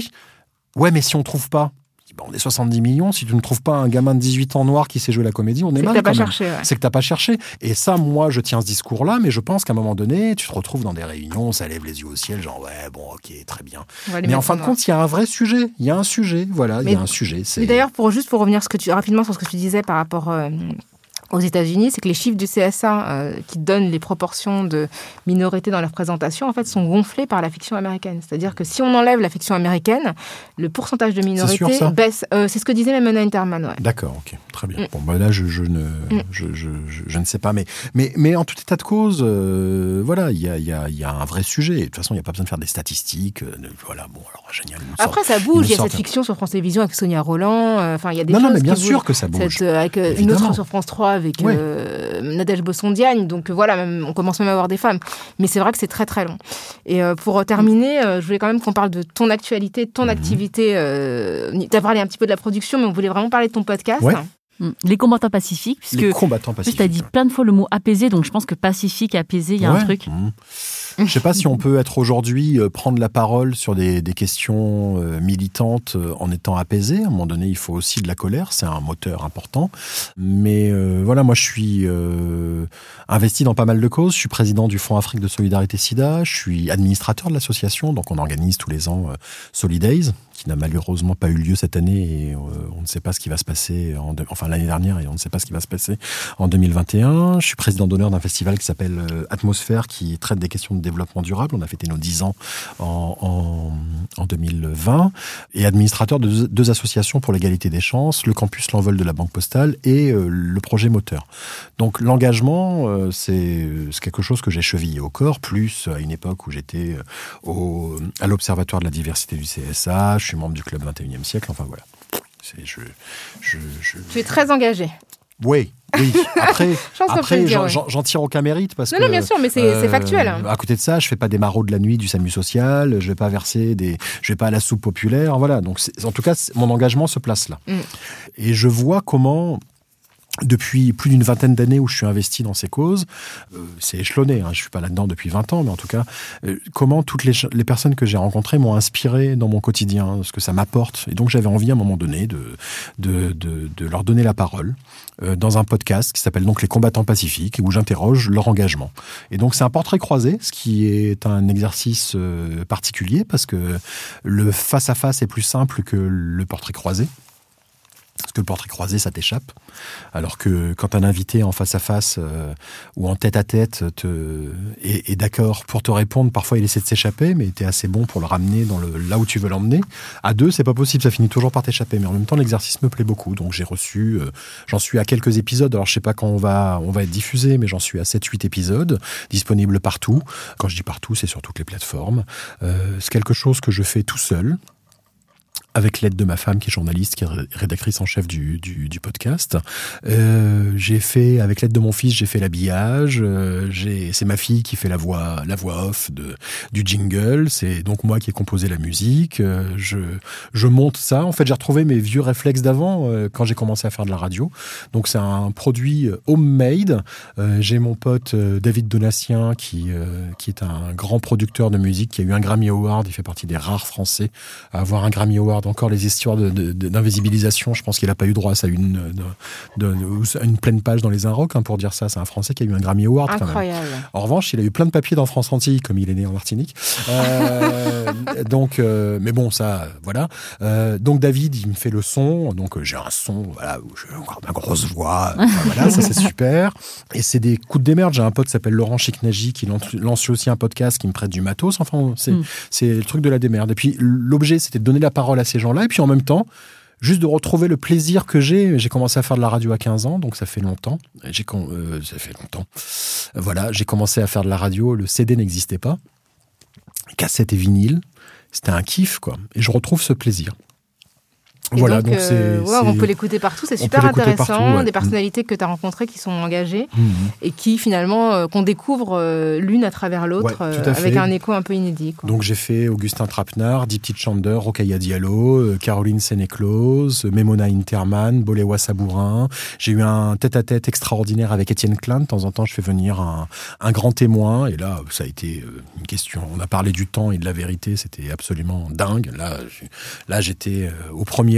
Ouais, mais si on trouve pas. Bah, on est 70 millions. Si tu ne trouves pas un gamin de 18 ans noir qui sait jouer la comédie, on est, C'est que mal. t'as pas quand même. cherché, ouais. C'est que t'as pas cherché. Et ça, moi, je tiens ce discours-là, mais je pense qu'à un moment donné, tu te retrouves dans des réunions, ça lève les yeux au ciel, genre, ouais, bon, ok, très bien. Mais en fin de compte, il y a un vrai sujet. Il y a un sujet. Voilà, il y a un sujet. C'est Mais d'ailleurs, pour juste pour revenir ce que tu, rapidement sur ce que tu disais par rapport euh, aux États-Unis, c'est que les chiffres du CSA euh, qui donnent les proportions de minorités dans leur présentation, en fait, sont gonflés par la fiction américaine. C'est-à-dire que si on enlève la fiction américaine, le pourcentage de minorités sûr, baisse. Euh, c'est ce que disait même Anna Interman. Ouais. D'accord, ok, très bien. Mm. Bon, bah là, je, je ne, je, je, je, je ne sais pas, mais, mais, mais en tout état de cause, euh, voilà, il y a, y, a, y a un vrai sujet. Et de toute façon, il n'y a pas besoin de faire des statistiques. de- voilà, bon, alors génial. Après, ça bouge. Il y a cette fiction sur France Télévisions avec Sonia Roland. Enfin, il y a des Non, choses non, mais bien qui sûr bougent. que ça bouge. Cette, avec une autre sur France 3 avec Ouais. euh, Nadège Bossondiagne. Donc euh, voilà, même, on commence même à avoir des femmes. Mais c'est vrai que c'est très très long. Et euh, pour euh, terminer, euh, je voulais quand même qu'on parle de ton actualité, de ton Mhm. activité. Euh, tu as parlé un petit peu de la production, mais on voulait vraiment parler de ton podcast. Ouais. Mm. Les combattants pacifiques, puisque les combattants en plus, pacifiques. tu as dit plein de fois le mot apaisé, donc je pense que pacifique, apaisé, il y a un truc. Mhm. Je sais pas si on peut être aujourd'hui euh, prendre la parole sur des, des questions euh, militantes euh, en étant apaisé. À un moment donné, il faut aussi de la colère, c'est un moteur important. Mais euh, voilà, moi je suis euh, investi dans pas mal de causes. Je suis président du Fonds Afrique de Solidarité SIDA. Je suis administrateur de l'association, donc on organise tous les ans euh, Solidays, qui n'a malheureusement pas eu lieu cette année et on ne sait pas ce qui va se passer, en enfin l'année dernière et on ne sait pas ce qui va se passer en 2021. Je suis président d'honneur d'un festival qui s'appelle Atmosphère qui traite des questions de développement durable. On a fêté nos 10 ans en, en, 2020 et administrateur de deux, associations pour l'égalité des chances, le campus L'Envol de la Banque Postale et le projet Moteur. Donc l'engagement, c'est quelque chose que j'ai chevillé au corps, plus à une époque où j'étais à l'Observatoire de la diversité du CSA, suis membre du club 21e siècle, enfin voilà. Je, je, Tu es très engagé. Oui, oui. Après, après j'en tire aucun mérite parce non, que. Non, bien sûr, mais c'est euh, factuel. À côté de ça, je fais pas des maraudes de la nuit du SAMU social, je vais pas verser des, je vais pas à la soupe populaire, voilà. Donc, en tout cas, mon engagement se place là. Mm. Et je vois comment depuis plus d'une vingtaine d'années où je suis investi dans ces causes, euh, c'est échelonné, hein, je suis pas là-dedans depuis 20 ans, mais en tout cas, euh, comment toutes les, personnes que j'ai rencontrées m'ont inspiré dans mon quotidien, ce que ça m'apporte. Et donc j'avais envie à un moment donné de, leur donner la parole euh, dans un podcast qui s'appelle donc Les combattants pacifiques, où j'interroge leur engagement. Et donc c'est un portrait croisé, ce qui est un exercice particulier, parce que le face-à-face -face est plus simple que le portrait croisé. Parce que le portrait croisé, ça t'échappe. Alors que quand un invité en face à face euh, ou en tête à tête te, est, d'accord pour te répondre, parfois il essaie de s'échapper, mais tu es assez bon pour le ramener dans le, là où tu veux l'emmener. À deux, c'est pas possible, ça finit toujours par t'échapper. Mais en même temps, l'exercice me plaît beaucoup. Donc j'ai reçu, euh, j'en suis à quelques épisodes. Alors je sais pas quand on va, on va être diffusé, mais j'en suis à 7-8 épisodes, disponibles partout. Quand je dis partout, c'est sur toutes les plateformes. Euh, c'est quelque chose que je fais tout seul avec l'aide de ma femme qui est journaliste, qui est rédactrice en chef du, du, podcast. Euh, j'ai fait, avec l'aide de mon fils, j'ai fait l'habillage. Euh, c'est ma fille qui fait la voix, la voix off de, du jingle. C'est donc moi qui ai composé la musique. Euh, je, je monte ça. En fait, j'ai retrouvé mes vieux réflexes d'avant quand j'ai commencé à faire de la radio. Donc c'est un produit homemade. j'ai mon pote David Donatien qui, qui est un grand producteur de musique, qui a eu un Grammy Award. Il fait partie des rares Français à avoir un Grammy Award encore les histoires d'invisibilisation. Je pense qu'il n'a pas eu droit à ça, une, de, une pleine page dans les Inrocks hein, pour dire ça. C'est un Français qui a eu un Grammy Award. Incroyable. En revanche, il a eu plein de papiers dans France Antilles, comme il est né en Martinique. Euh, donc, euh, mais bon, ça, voilà. Euh, donc David, il me fait le son. Donc j'ai un son, voilà, où j'ai ma grosse voix. voilà, ça c'est super. Et c'est des coups de démerde. J'ai un pote qui s'appelle Laurent Chiknaji qui lance aussi un podcast qui me prête du matos. Enfin, c'est mm. c'est le truc de la démerde. Et puis l'objet, c'était de donner la parole à ces gens-là. Et puis en même temps, juste de retrouver le plaisir que j'ai. J'ai commencé à faire de la radio à 15 ans, donc ça fait longtemps. J'ai euh, ça fait longtemps. Voilà, j'ai commencé à faire de la radio. Le CD n'existait pas. Cassette et vinyle, c'était un kiff, quoi. Et je retrouve ce plaisir voilà, donc, euh, on peut l'écouter partout, c'est super intéressant. Des personnalités que tu as rencontrées qui sont engagées mhm. et qui finalement, euh, qu'on découvre euh, l'une à travers l'autre avec un écho un peu inédit. Donc j'ai fait Augustin Trapenard, Dipti Chander, Rokaya Diallo, Caroline Sénéclose, Memona Interman, Boléwa Sabourin. J'ai eu un tête-à-tête extraordinaire avec Étienne Klein. De temps en temps, je fais venir un, un, grand témoin. Et là, ça a été une question. On a parlé du temps et de la vérité. C'était absolument dingue. Là, là j'étais au premier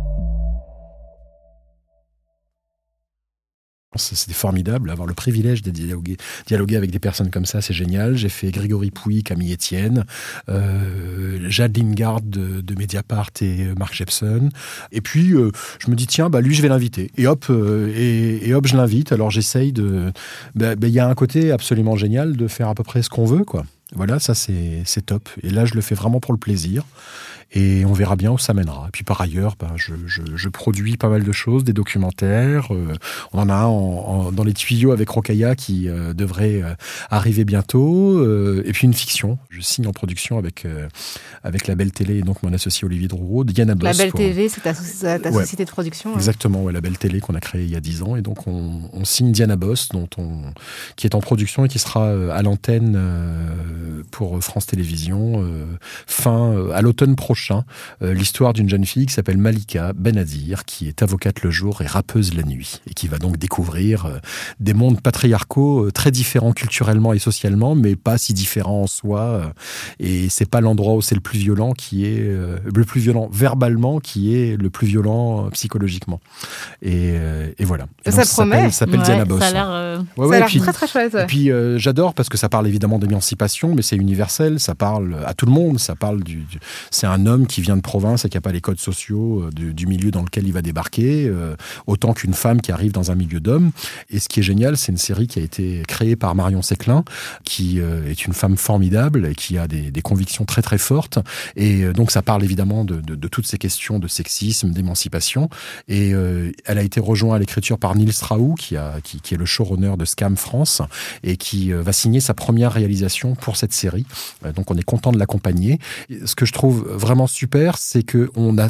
C'était formidable, avoir le privilège de dialoguer, dialoguer avec des personnes comme ça, c'est génial. J'ai fait Grégory Pouy, Camille Etienne, euh, Jade Lingard de, de, Mediapart et Mark Jepson. Et puis, euh, je me dis, tiens, bah, lui, je vais l'inviter. Et hop, euh, et, hop, je l'invite. Alors, j'essaye de... Bah, bah, il y a un côté absolument génial de faire à peu près ce qu'on veut, quoi. Voilà, ça c'est top. Et là, je le fais vraiment pour le plaisir et on verra bien où ça mènera. Et puis par ailleurs, ben, je, je, je, produis pas mal de choses, des documentaires. Euh, on en a un en, dans les tuyaux avec Rokaya qui euh, devrait euh, arriver bientôt. Et puis une fiction. Je signe en production avec avec la Belle Télé et donc mon associé Olivier Drouot, Diana Boss. La Belle Télé, c'est ta, ta ouais. société de production. Exactement, ouais, la Belle Télé qu'on a créée il y a 10 ans. Et donc on, on, signe Diana Boss, dont on, qui est en production et qui sera à l'antenne pour France Télévisions fin à l'automne prochain euh, l'histoire d'une jeune fille qui s'appelle Malika Benadir, qui est avocate le jour et rappeuse la nuit, et qui va donc découvrir euh, des mondes patriarcaux euh, très différents culturellement et socialement, mais pas si différents en soi. et c'est pas l'endroit où c'est le plus violent qui est le plus violent verbalement, qui est le plus violent psychologiquement. Et, et voilà. Et ça promet. Ça s'appelle ouais, Diana Boss. Ça a l'air ouais, ouais, très très chouette. Et puis euh, j'adore parce que ça parle évidemment d'émancipation, mais c'est universel. Ça parle à tout le monde. Ça parle du, c'est un homme qui vient de province et qui n'a pas les codes sociaux euh, du, milieu dans lequel il va débarquer, euh, autant qu'une femme qui arrive dans un milieu d'hommes. Et ce qui est génial, c'est une série qui a été créée par Marion Séclin, qui euh, est une femme formidable et qui a des, convictions très très fortes. Et donc ça parle évidemment de, toutes ces questions de sexisme, d'émancipation. Et elle a été rejointe à l'écriture par qui, a, qui, qui est le showrunner de Scam France et qui va signer sa première réalisation pour cette série. donc on est content de l'accompagner. Ce que je trouve vraiment super, c'est qu'on a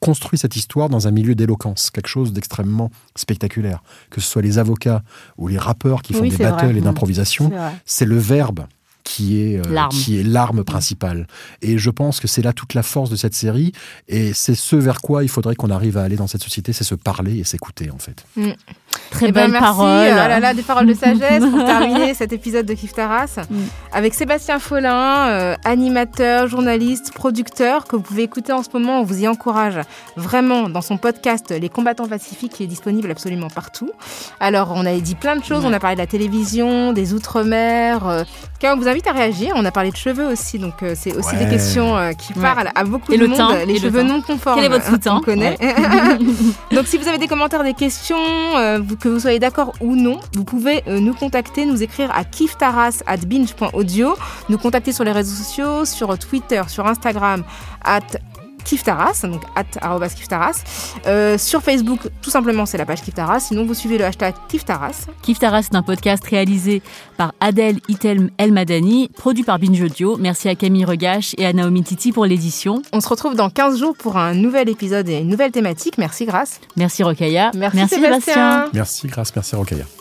construit cette histoire dans un milieu d'éloquence, quelque chose d'extrêmement spectaculaire. Que ce soit les avocats ou les rappeurs qui font oui, des battles vrai. et d'improvisation, c'est le verbe qui est euh, qui est l'arme principale. Et je pense que c'est là toute la force de cette série et c'est ce vers quoi il faudrait qu'on arrive à aller dans cette société, c'est se parler et s'écouter en fait. Mm. Très eh belle ben, merci. parole. Là là, des paroles de sagesse pour terminer cet épisode de Kif Taras mm. avec Sébastien Follin, euh, animateur, journaliste, producteur que vous pouvez écouter en ce moment. On vous y encourage vraiment dans son podcast Les combattants pacifiques qui est disponible absolument partout. Alors, on a dit plein de choses. On a parlé de la télévision, des outre-mer. Euh, on vous invite à réagir. On a parlé de cheveux aussi, donc euh, c'est aussi ouais. des questions euh, qui ouais. parlent à beaucoup et de le monde. Teint, les cheveux non conformes. Quel est votre teint On connaît. donc, si vous avez des commentaires, des questions, euh, que vous soyez d'accord ou non, vous pouvez euh, nous contacter, nous écrire à kiftaras@binge.audio, nous contacter sur les réseaux sociaux, sur Twitter, sur Instagram, at Kiftaras, donc at Kiftaras. Euh, sur Facebook, tout simplement, c'est la page Kiftaras. Sinon, vous suivez le hashtag Kiftaras. Kiftaras, c'est un podcast réalisé par Adèle Itel El Madani, produit par Binge Audio. Merci à Camille Regache et à Naomi Titi pour l'édition. On se retrouve dans 15 jours pour un nouvel épisode et une nouvelle thématique. Merci, Grâce. Merci, Rokaya. Merci, merci Sébastien. Sébastien. Merci, Grâce. Merci, Rokaya.